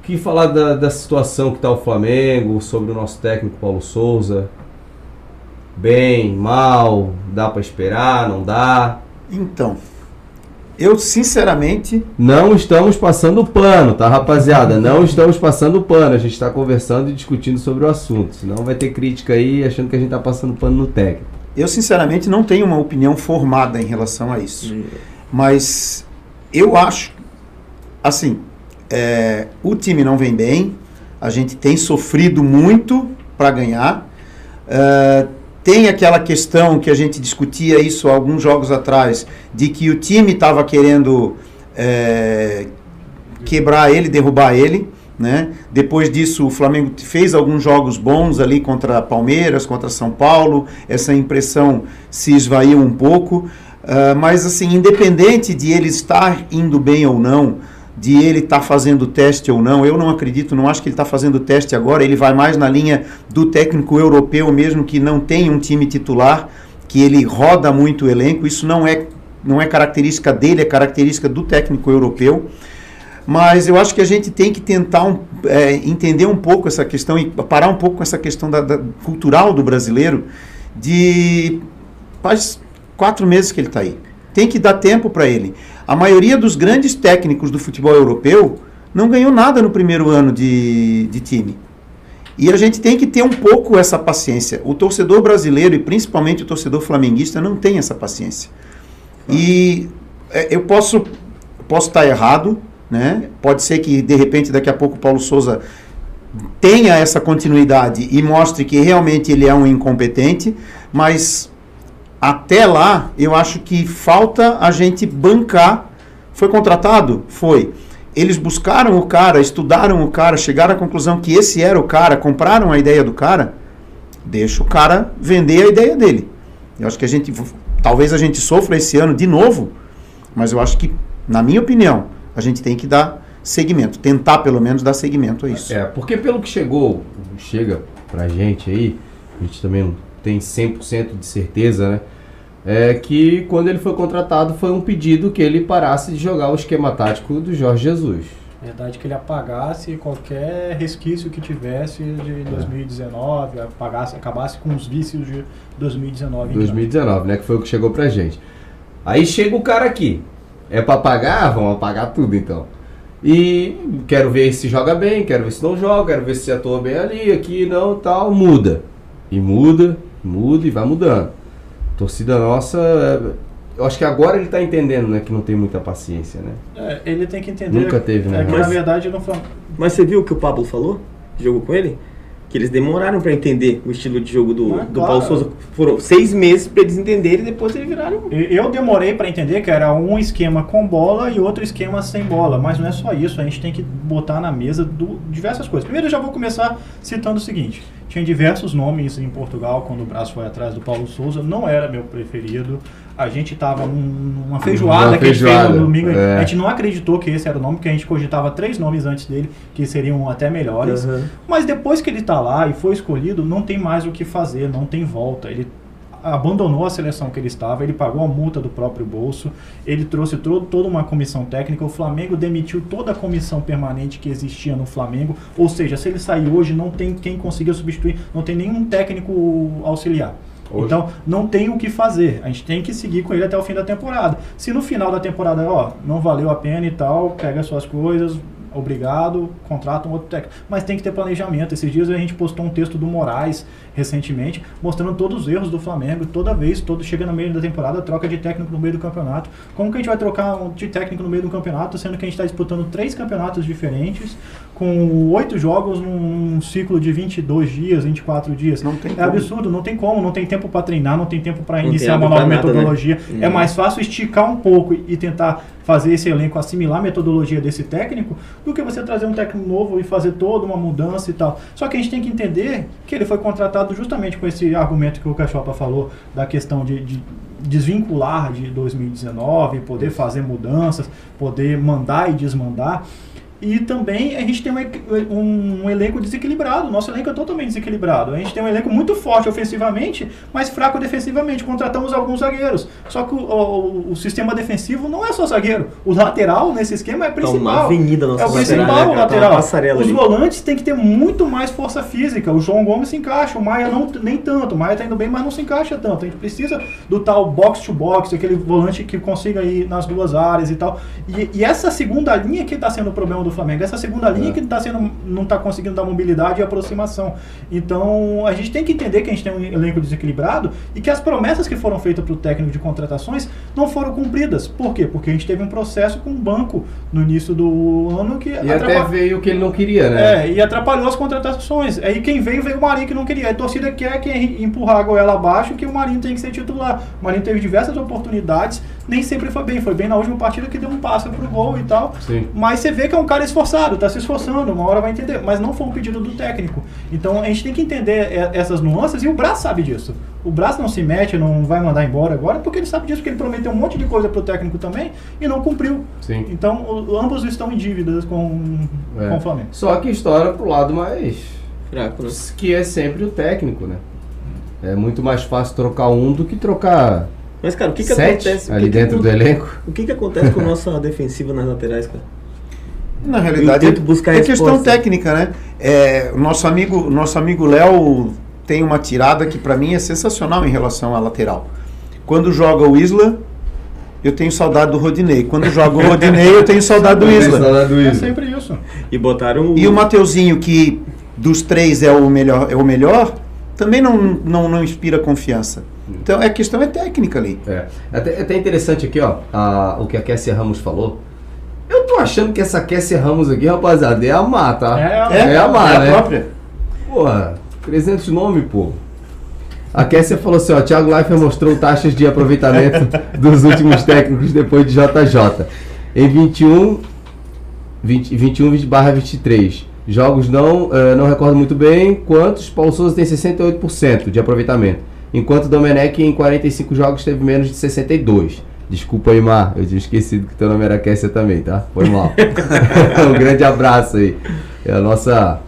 o que falar da, da situação que está o Flamengo, sobre o nosso técnico Paulo Souza? Bem, mal, dá para esperar, não dá? Então, eu sinceramente, Não estamos passando pano, tá, rapaziada? Não estamos passando pano. A gente está conversando e discutindo sobre o assunto. Senão vai ter crítica aí achando que a gente está passando pano no técnico. Eu sinceramente não tenho uma opinião formada em relação a isso. Mas eu acho, assim, é, o time não vem bem, a gente tem sofrido muito para ganhar. É, tem aquela questão que a gente discutia isso há alguns jogos atrás, de que o time estava querendo é, quebrar ele, derrubar ele. Né? Depois disso, o Flamengo fez alguns jogos bons ali contra Palmeiras, contra São Paulo. Essa impressão se esvaiu um pouco. Ah, mas, assim, independente de ele estar indo bem ou não, de ele estar fazendo teste ou não, eu não acredito, não acho que ele está fazendo teste agora. Ele vai mais na linha do técnico europeu mesmo, que não tem um time titular, que ele roda muito o elenco. Isso não é, não é característica dele, é característica do técnico europeu. Mas eu acho que a gente tem que tentar um, é, entender um pouco essa questão e parar um pouco com essa questão da, da- cultural do brasileiro de faz quatro meses que ele está aí. Tem que dar tempo para ele. A maioria dos grandes técnicos do futebol europeu não ganhou nada no primeiro ano de, de time. E a gente tem que ter um pouco essa paciência. O torcedor brasileiro e principalmente o torcedor flamenguista não tem essa paciência. E é, eu posso posso estar errado, né? Pode ser que de repente daqui a pouco Paulo Souza tenha essa continuidade e mostre que realmente ele é um incompetente, mas até lá eu acho que falta a gente bancar. Foi contratado? Foi. Eles buscaram o cara, estudaram o cara, chegaram à conclusão que esse era o cara, compraram a ideia do cara. Deixa o cara vender a ideia dele. Eu acho que a gente, talvez a gente sofra esse ano de novo, mas eu acho que, na minha opinião, a gente tem que dar segmento, tentar pelo menos dar segmento a isso. É, porque pelo que chegou, chega pra gente aí, a gente também não tem 100% de certeza, né? É que quando ele foi contratado foi um pedido que ele parasse de jogar o esquema tático do Jorge Jesus. Verdade que ele apagasse qualquer resquício que tivesse de 2019, apagasse, acabasse com os vícios de 2019. em 2019, né? Que foi o que chegou pra gente. Aí chega o cara aqui. É pra pagar? Vamos apagar tudo então. E quero ver se joga bem, quero ver se não joga, quero ver se atua bem ali, aqui, não, tal, muda. E muda, muda e vai mudando. Torcida nossa, eu acho que agora ele está entendendo, né, que não tem muita paciência, né? É, ele tem que entender. Nunca teve, né? É que, Mas- na verdade, não foi. Mas você viu o que o Pablo falou? Jogou com ele? Que eles demoraram pra entender o estilo de jogo do, do claro. Paulo Souza. Foram seis meses pra eles entenderem e depois eles viraram. Eu demorei para entender que era um esquema com bola e outro esquema sem bola, mas não é só isso, a gente tem que botar na mesa do- diversas coisas. Primeiro eu já vou começar citando o seguinte: tinha diversos nomes em Portugal quando o Braço foi atrás do Paulo Souza, não era meu preferido. A gente tava num- numa feijoada Uma que a gente fez feijoada, no domingo, é. a gente não acreditou que esse era o nome, porque a gente cogitava três nomes antes dele que seriam até melhores. Uhum. Mas depois que ele tá lá e foi escolhido, não tem mais o que fazer, não tem volta. Ele abandonou a seleção que ele estava, ele pagou a multa do próprio bolso, ele trouxe to- toda uma comissão técnica, o Flamengo demitiu toda a comissão permanente que existia no Flamengo, ou seja, se ele sair hoje, não tem quem consiga substituir, não tem nenhum técnico auxiliar. Hoje. Então, não tem o que fazer. A gente tem que seguir com ele até o fim da temporada. Se no final da temporada, ó, não valeu a pena e tal, pega suas coisas, obrigado, contrata um outro técnico. Mas tem que ter planejamento. Esses dias a gente postou um texto do Moraes recentemente, mostrando todos os erros do Flamengo. Toda vez, todo chega no meio da temporada, troca de técnico no meio do campeonato. Como que a gente vai trocar de técnico no meio do campeonato, sendo que a gente está disputando três campeonatos diferentes, com oito jogos num ciclo de 22 dias, 24 dias? Não tem É como. absurdo, não tem como, não tem tempo para treinar, não tem tempo para iniciar tem uma nova nada, né? metodologia. É Hum. mais fácil esticar um pouco e tentar fazer esse elenco assimilar a metodologia desse técnico do que você trazer um técnico novo e fazer toda uma mudança e tal. Só que a gente tem que entender que ele foi contratado justamente com esse argumento que o Cachopa falou da questão de, de desvincular de 2019, poder fazer mudanças, poder mandar e desmandar. E também a gente tem um, um- um elenco desequilibrado. Nosso elenco é totalmente desequilibrado. A gente tem um elenco muito forte ofensivamente, mas fraco defensivamente. Contratamos alguns zagueiros. Só que o, o- o sistema defensivo não é só zagueiro. O lateral nesse esquema é Tá principal. uma avenida nossa É o lateral, principal né? Tá uma lateral. passarela Os ali. volantes têm que ter muito mais força física. O João Gomes se encaixa, o Maia não, nem tanto. O Maia tá indo bem, mas não se encaixa tanto. A gente precisa do tal box to box, aquele volante que consiga ir nas duas áreas e tal. E, e essa segunda linha que está sendo o problema do Flamengo. Essa segunda linha É. que tá sendo, não está conseguindo dar mobilidade e aproximação. Então a gente tem que entender que a gente tem um elenco desequilibrado e que as promessas que foram feitas para o técnico de contratações não foram cumpridas. Por quê? Porque a gente teve um processo com o banco no início do ano que E até atrapalhou- veio o que ele não queria, né? é, e atrapalhou as contratações. Aí quem veio, veio o Marinho que não queria. A torcida quer que empurrar a goela abaixo que o Marinho tem que ser titular. O Marinho teve diversas oportunidades, nem sempre foi bem. Foi bem na última partida que deu um passe pro gol e tal. Sim. Mas você vê que é um cara esforçado, tá se esforçando, uma hora vai entender. Mas não foi um pedido do técnico. Então a gente tem que entender é, essas nuances e o Braço sabe disso. O Braço não se mete, não vai mandar embora agora, porque ele sabe disso, porque ele prometeu um monte de coisa pro técnico também e não cumpriu. Sim. Então o- ambos estão em dívidas com, É. com o Flamengo. Só que estoura pro lado mais. Fraco, né? que é sempre o técnico, né? É muito mais fácil trocar um do que trocar Mas, cara, o que que sete acontece? o ali que que dentro do acon- elenco. O que que acontece com a nossa defensiva nas laterais, cara? Na realidade, Eu tento buscar é questão resposta. técnica, né? É, o nosso amigo, nosso amigo Léo tem uma tirada que para mim é sensacional em relação à lateral. Quando joga o Isla, eu tenho saudade do Rodinei. Quando joga o Rodinei, eu tenho saudade do Isla. Saudade do É Isla. sempre isso. E botaram o... E o Mateuzinho, que dos três é o melhor, é o melhor também não, não, não inspira confiança. Então a questão é técnica ali. É. Até, até interessante aqui, ó, a- o que a Kessia Ramos falou. Achando que essa Kessia Ramos aqui, rapaziada, é a Mar, tá? É, é a Mar, é né? a própria. Porra, 300 nome, pô. A Kessia falou assim, ó, Thiago Leifert mostrou taxas de aproveitamento dos últimos técnicos depois de JJ. Em 21, 20, 21 barra 23. Jogos não, eh, não recordo muito bem quantos. Paulo Souza tem 68% de aproveitamento. Enquanto Domenech em 45 jogos teve menos de 62. Desculpa aí, Mar. Eu tinha esquecido que teu nome era Kessia também, tá? Foi mal. um grande abraço aí. É a nossa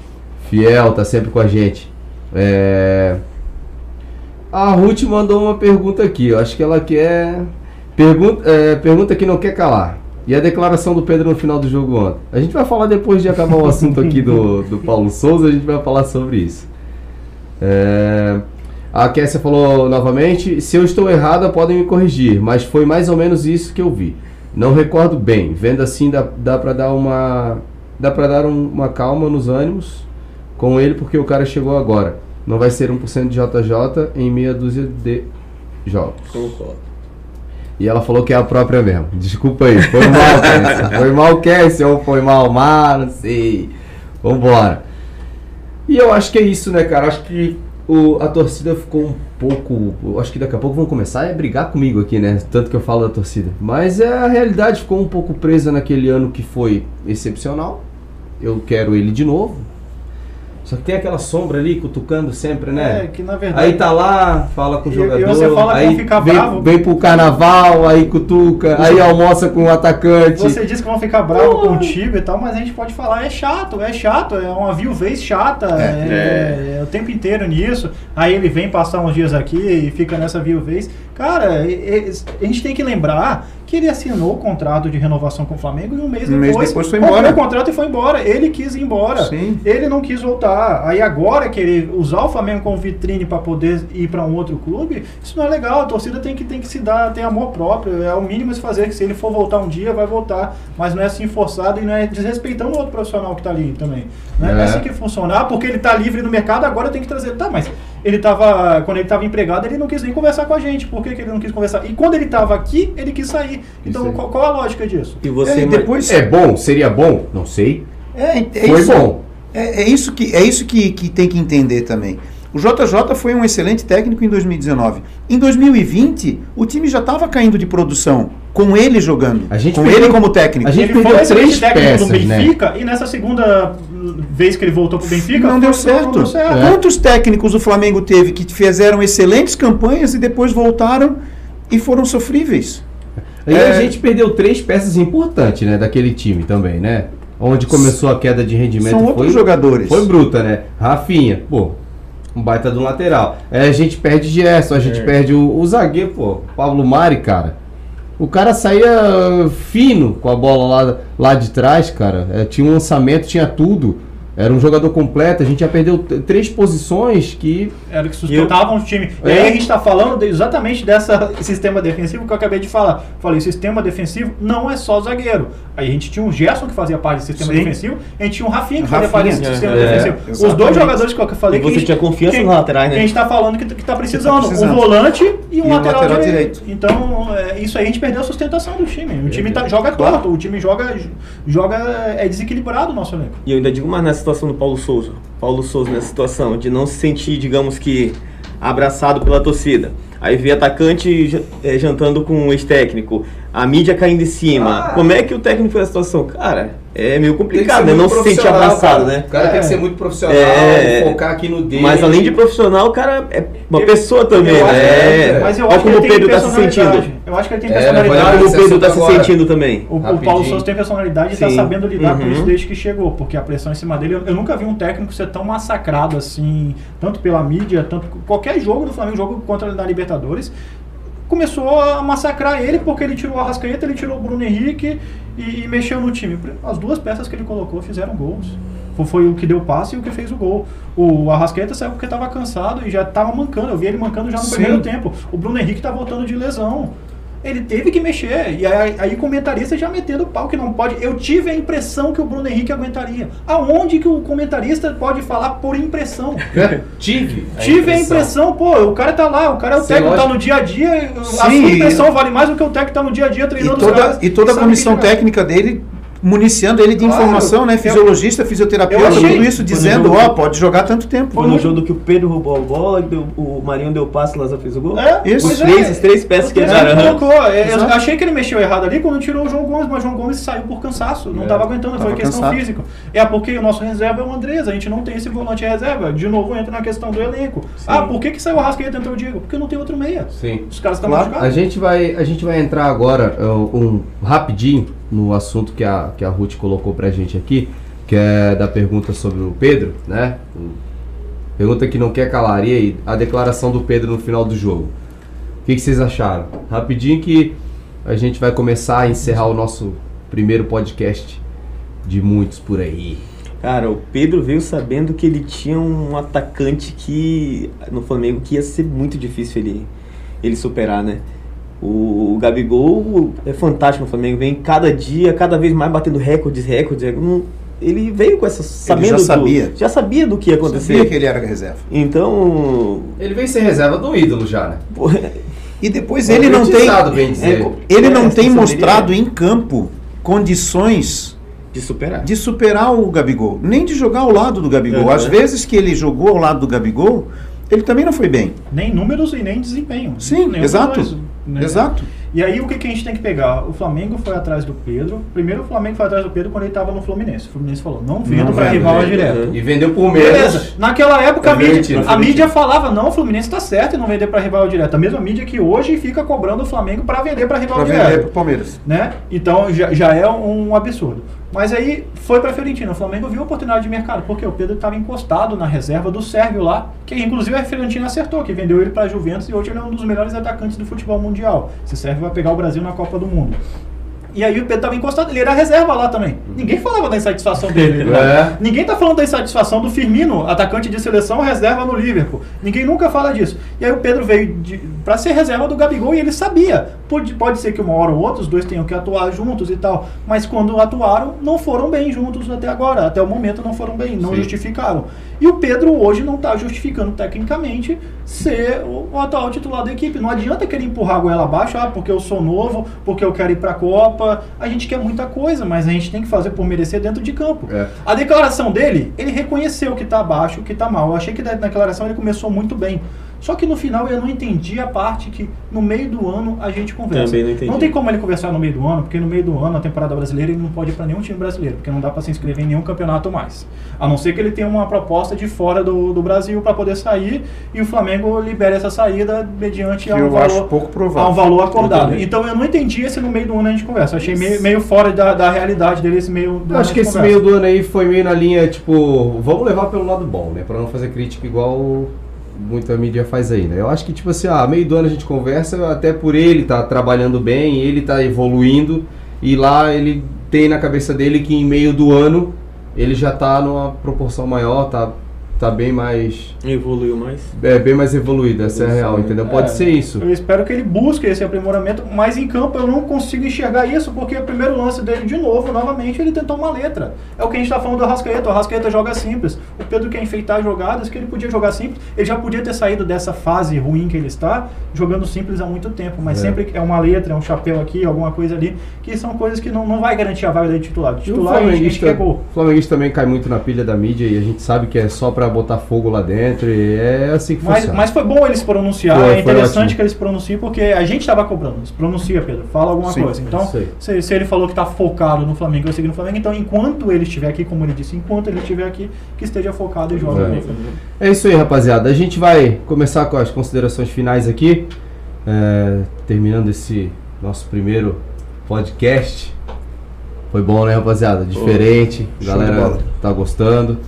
fiel, tá sempre com a gente. É... A Ruth mandou uma pergunta aqui. Eu acho que ela quer. Pergunta, é, pergunta que não quer calar. E a declaração do Pedro no final do jogo ontem? A gente vai falar depois de acabar o assunto aqui do, do Paulo Souza, a gente vai falar sobre isso. É, A Kessia falou novamente: se eu estou errada, podem me corrigir, mas foi mais ou menos isso que eu vi. Não recordo bem. Vendo assim, dá, dá pra dar uma. Dá pra dar um- uma calma nos ânimos com ele, porque o cara chegou agora. Não vai ser 1% de JJ em meia dúzia de jogos. Concordo. E ela falou que é a própria mesmo. Desculpa aí. Foi mal, Cassie. Foi mal, Cassie, ou foi mal, Mar, não sei. Vambora. E eu acho que é isso, né, cara? Acho que o, a torcida ficou um pouco. Acho que daqui a pouco vão começar a brigar comigo aqui, né? Tanto que eu falo da torcida. Mas é, a realidade ficou um pouco presa naquele ano que foi excepcional. Eu quero ele de novo. Só que tem aquela sombra ali cutucando sempre, né? É, que na verdade. Aí tá lá, fala com o E- e jogador, você fala que aí vão ficar vem, bravo. vem pro carnaval, aí cutuca, aí almoça com o atacante. Você disse que vão ficar bravos contigo e tal, mas a gente pode falar, é chato, é chato, é uma viuvez chata, é, é o tempo inteiro nisso. Aí ele vem passar uns dias aqui e fica nessa viuvez. Cara, a gente tem que lembrar que ele assinou o contrato de renovação com o Flamengo e um mês Um depois, mês depois foi embora. o contrato e foi embora. Ele quis ir embora. Sim. Ele não quis voltar. Aí agora querer usar o Flamengo como vitrine para poder ir para um outro clube, isso não é legal. A torcida tem que, tem que se dar, tem amor próprio. É o mínimo se fazer, que se ele for voltar um dia, vai voltar. Mas não é assim forçado e não é desrespeitando o outro profissional que tá ali também. Não é, É. assim que funciona. Ah, porque ele tá livre no mercado, agora tem que trazer. Tá, mas ele tava. Quando ele tava empregado, ele não quis nem conversar com a gente. Por que, que ele não quis conversar? E quando ele tava aqui, ele quis sair. Então, qual, qual a lógica disso? E você, e depois É bom? Seria bom? Não sei. É, é Foi isso, bom. É, é isso, que, é isso que, que tem que entender também. O JJ foi um excelente técnico em 2019. Em 2020, o time já estava caindo de produção, com ele jogando, A gente com perdeu- ele como técnico. a gente ele foi perdeu excelente três técnico do peças, né? Benfica e nessa segunda vez que ele voltou pro Benfica não foi- deu certo. Não deu certo. É. Quantos técnicos o Flamengo teve que fizeram excelentes campanhas e depois voltaram e foram sofríveis? Aí É. a gente perdeu três peças importantes, né, daquele time também, né? Onde começou a queda de rendimento São foi, outros jogadores. foi bruta, né? Rafinha, pô, um baita do lateral. Aí a gente perde Gerson, a gente É. perde o, o zagueiro, pô, Pablo Mari, cara. O cara saía fino com a bola lá, lá de trás, cara. É, tinha um lançamento, tinha tudo. Era um jogador completo. A gente já perdeu três posições que Era o que sustentavam o time. E É. aí a gente está falando de- exatamente dessa sistema defensivo que eu acabei de falar. Falei, sistema defensivo não é só zagueiro. Aí a gente tinha um Gerson que fazia parte do sistema Sim. defensivo, a gente tinha um Rafinha que fazia parte Rafinha, desse sistema é, defensivo. Os exatamente. dois jogadores que eu falei E que a você gente- tinha confiança que- nos laterais, né? que a gente está falando que, que tá precisando. precisando. Um volante e um, E lateral, lateral direito. direito. Então, é, isso aí a gente perdeu a sustentação do time. O time tá- joga Claro. torto, o time joga, joga é desequilibrado o nosso elenco. E eu ainda digo mais nessa situação do Paulo Souza. Paulo Souza nessa situação de não se sentir, digamos que, abraçado pela torcida. Aí vê atacante eh, jantando com o ex-técnico, a mídia caindo em cima. Ah. Como é que o técnico fez a situação? Cara, é meio complicado, né? Não se sentir abraçado, né? O cara tem que É. ser muito profissional, É. focar aqui no dele. Mas além de profissional, o cara é uma Eu- pessoa também, eu né? é, Mas eu Olha acho que como o Pedro tá se sentindo. Eu acho que ele tem É, Olha personalidade. como o Pedro tá se sentindo também. O, o. Paulo Souza tem personalidade e está Sim. sabendo lidar com Uhum. isso desde que chegou, porque a pressão em cima dele. Eu, eu nunca vi um técnico ser tão massacrado assim, tanto pela mídia, tanto qualquer jogo do Flamengo, jogo contra na Libertadores. Começou a massacrar ele porque ele tirou o Arrascaeta, ele tirou o Bruno Henrique e, e mexeu no time. As duas peças que ele colocou fizeram gols. Foi, foi o que deu passe e o que fez o gol. O Arrascaeta saiu porque estava cansado e já estava mancando. Eu vi ele mancando já no Sim. primeiro tempo. O Bruno Henrique está voltando de lesão. Ele teve que mexer. E aí, aí comentarista já metendo pau que não pode. Eu tive a impressão que o Bruno Henrique aguentaria. Aonde que o comentarista pode falar por impressão? Tive. Tive a impressão, pô, o cara tá lá, o cara é o Sim, técnico, tá no dia a dia, a Sim, sua e- impressão vale mais do que o técnico tá no dia a dia E treinando os toda, caras. e toda a comissão técnica dele municiando ele de Claro, informação, né? Fisiologista, eu fisioterapeuta, achei- tudo isso dizendo, ó, pode jogar tanto tempo. Foi no jogo que o Pedro roubou a bola, deu- o Marinho deu passe, o Lázaro fez o gol? É, Isso. Os três, os três peças que Ele colocou. É, Eu achei que ele mexeu errado ali quando tirou o João Gomes, mas o João Gomes saiu por cansaço. Não É, estava aguentando, foi tava questão cansado. física. É porque o nosso reserva é o Andrés, a gente não tem esse volante reserva. De novo entra na questão do elenco. Ah, por que, que saiu o Rascaeta e entrou o Diego? Porque não tem outro meia. Sim. Os caras estão Claro. A machucados. gente vai, a gente vai entrar agora uh, um rapidinho no assunto que a, que a Ruth colocou pra gente aqui, que é da pergunta sobre o Pedro, né? Pergunta que não quer calar. E aí, a declaração do Pedro no final do jogo. O que, que vocês acharam? Rapidinho que a gente vai começar a encerrar o nosso primeiro podcast de muitos por aí. Cara, o Pedro veio sabendo que ele tinha um atacante que no Flamengo que ia ser muito difícil ele, ele superar, né? O, o Gabigol é fantástico no Flamengo, vem cada dia, cada vez mais batendo recordes, recordes. Ele veio com essa sabendo já do- sabia. já sabia do que ia acontecer. Sabia que ele era reserva. Então, Ele vem ser reserva do ídolo já, né? pô, E depois ele não tem. Profetizado, bem dizer. é, ele não É, tem mostrado em campo condições de superar. de superar o Gabigol, nem de jogar ao lado do Gabigol. Uhum. Às vezes que ele jogou ao lado do Gabigol, ele também não foi bem. Nem números e nem desempenho. Sim, exato. Né? Exato. E aí o que, que a gente tem que pegar? O Flamengo foi atrás do Pedro. Primeiro o Flamengo foi atrás do Pedro quando ele estava no Fluminense. O Fluminense falou, não vendo para rival né? direto. E vendeu por Beleza. menos. Naquela época a Tá mídia, Florentino, a mídia falava, não, o Fluminense está certo em não vender para rival direto. A mesma mídia que hoje fica cobrando o Flamengo para vender para rival Para direto vender pro Palmeiras. né? Então já, já é um absurdo. Mas aí foi pra Fiorentina. O Flamengo viu a oportunidade de mercado, porque o Pedro estava encostado na reserva do Sérgio lá, que inclusive a Fiorentina acertou, que vendeu ele pra Juventus e hoje ele é um dos melhores atacantes do futebol mundial. Esse Sérgio vai pegar o Brasil na Copa do Mundo. E aí o Pedro estava encostado, ele era reserva lá também. Ninguém falava da insatisfação dele. né? É. Ninguém tá falando da insatisfação do Firmino, atacante de seleção, reserva no Liverpool. Ninguém nunca fala disso. E aí o Pedro veio pra ser reserva do Gabigol e ele sabia. Pode, pode ser que uma hora ou outra os dois tenham que atuar juntos e tal. Mas quando atuaram, não foram bem juntos até agora. Até o momento não foram bem, não Sim. justificaram. E o Pedro hoje não tá justificando tecnicamente ser o, o atual titular da equipe. Não adianta querer empurrar a goela abaixo, ah, porque eu sou novo, porque eu quero ir pra Copa. A gente quer muita coisa, mas a gente tem que fazer por merecer dentro de campo. É. A declaração dele, ele reconheceu que tá abaixo, que tá mal. Eu achei que na declaração ele começou muito bem. Só que no final eu não entendi a parte que no meio do ano a gente conversa. Também não entendi. tem como ele conversar no meio do ano, porque no meio do ano, a temporada brasileira, ele não pode ir para nenhum time brasileiro, porque não dá para se inscrever em nenhum campeonato mais. A não ser que ele tenha uma proposta de fora do, do Brasil para poder sair e o Flamengo libere essa saída mediante a um eu valor acho pouco a um provável. valor acordado. também. Então eu não entendi esse no meio do ano a gente conversa. Eu achei meio, meio fora da, da realidade dele esse meio do Eu ano acho que esse conversa. meio do ano aí foi meio na linha, tipo, vamos levar pelo lado bom, né? Pra não fazer crítica igual muita mídia faz aí, né? Eu acho que, tipo assim, ah, meio do ano a gente conversa, até por ele tá trabalhando bem, ele tá evoluindo, e lá ele tem na cabeça dele que em meio do ano ele já tá numa proporção maior, tá, tá bem mais. Evoluiu mais. É, bem mais evoluído, essa é a real, entendeu? Pode É, ser isso. Eu espero que ele busque esse aprimoramento, mas em campo eu não consigo enxergar isso, porque o primeiro lance dele, de novo, novamente, ele tentou uma letra. É o que a gente está falando do Arrascaeta. O Arrascaeta joga simples. O Pedro quer enfeitar jogadas que ele podia jogar simples. Ele já podia ter saído dessa fase ruim que ele está, jogando simples há muito tempo. Mas É. sempre é uma letra, é um chapéu aqui, alguma coisa ali, que são coisas que não, não vai garantir a vaga dele de titular. De E o titular, a gente, a gente flamenguista, quer gol. o flamenguista também cai muito na pilha da mídia e a gente sabe que é só pra botar fogo lá dentro e é assim que Mas, funciona. mas foi bom ele se pronunciar, Foi, é interessante que ele se pronuncie, porque a gente estava cobrando. Se pronuncia, Pedro, fala alguma Sim, coisa. Então, se, se ele falou que está focado no Flamengo, vai seguir no Flamengo, então enquanto ele estiver aqui, como ele disse, enquanto ele estiver aqui, que esteja focado e jogue É. no Flamengo. É isso aí, rapaziada. A gente vai começar com as considerações finais aqui. É, terminando esse nosso primeiro podcast. Foi bom, né, rapaziada? Diferente. De galera tá gostando.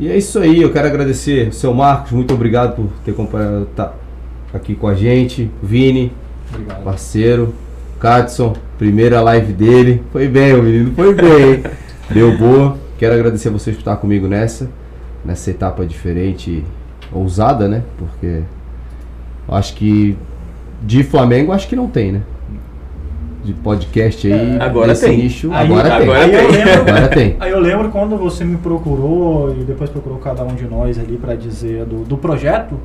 E é isso aí. Eu quero agradecer o seu Marcos. Muito obrigado por ter acompanhado, tá aqui com a gente. Vini, Obrigado. parceiro. Katson, primeira live dele. Foi bem, o menino foi bem. Deu boa. Quero agradecer a vocês por estar comigo nessa, nessa etapa diferente, ousada, né? Porque acho que de Flamengo acho que não tem, né? De podcast aí, É, agora tem. nicho, Aí- agora, tem. agora Aí eu tem. lembro, Agora tem. Aí eu lembro quando você me procurou e depois procurou cada um de nós ali para dizer do, do projeto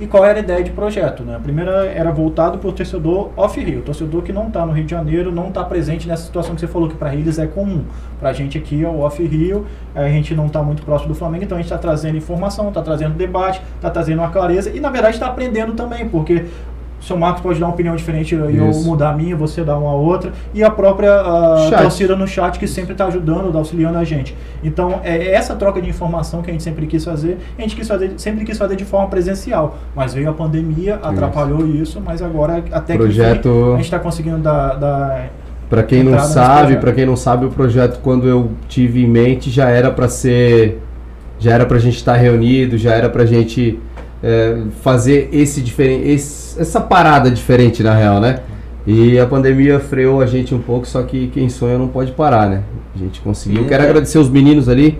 e qual era a ideia de projeto. Né? A primeira era voltado para o torcedor off-Rio, torcedor que não está no Rio de Janeiro, não está presente nessa situação que você falou que para eles é comum. Para a gente aqui é o off-Rio, a gente não está muito próximo do Flamengo, então a gente está trazendo informação, está trazendo debate, está trazendo uma clareza e na verdade está aprendendo também, porque o seu Marcos pode dar uma opinião diferente e eu mudar a minha, você dar uma outra. E a própria Chat. torcida no chat que sempre está ajudando, tá auxiliando a gente. Então, é essa troca de informação que a gente sempre quis fazer. A gente quis fazer, sempre quis fazer de forma presencial. Mas veio a pandemia, atrapalhou isso, mas agora até que Projeto- enfim, a gente está conseguindo dar, dar Pra quem não sabe, para quem não sabe, o projeto quando eu tive em mente já era pra ser já era pra gente estar reunido, já era pra gente é, fazer esse diferente essa parada diferente na real, né? E a pandemia freou a gente um pouco, só que quem sonha não pode parar, né? A gente conseguiu. Quero é. agradecer os meninos ali,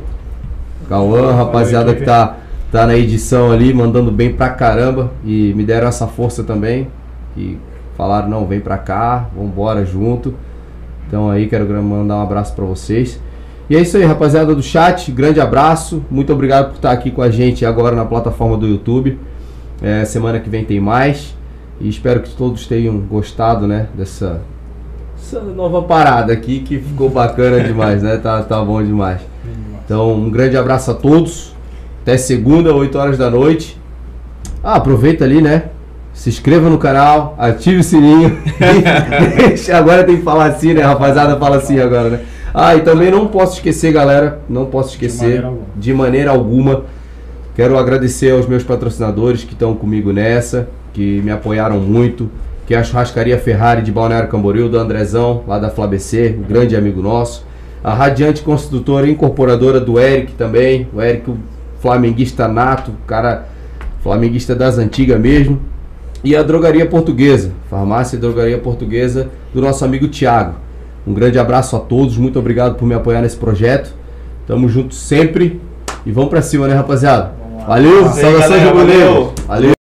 Cauã, rapaziada que tá tá na edição ali, mandando bem pra caramba e me deram essa força também. E falaram, não, vem pra cá, vambora junto. Então aí quero mandar um abraço pra vocês. E é isso aí, rapaziada do chat, grande abraço, muito obrigado por estar aqui com a gente agora na plataforma do YouTube. É, semana que vem tem mais. E espero que todos tenham gostado, né, dessa, essa nova parada aqui que ficou bacana demais, né? Tá, tá bom demais. Então, um grande abraço a todos. Até segunda, 8 horas da noite. Ah, aproveita ali, né? Se inscreva no canal, ative o sininho. agora tem que falar assim, né? Rapaziada, fala assim agora, né? Ah, e também não posso esquecer, galera. Não posso esquecer de maneira alguma. De maneira alguma quero agradecer aos meus patrocinadores que estão comigo nessa, que me apoiaram muito. Que é a churrascaria Ferrari de Balneário Camboriú, do Andrezão, lá da FlaBC, um grande amigo nosso. A Radiante Construtora Incorporadora do Eric também. O Eric, o flamenguista nato, cara flamenguista das antigas mesmo. E a Drogaria Portuguesa, farmácia e Drogaria Portuguesa do nosso amigo Tiago. Um grande abraço a todos, muito obrigado por me apoiar nesse projeto. Tamo junto sempre e vamos pra cima, né, rapaziada? Valeu, saudações de Valeu!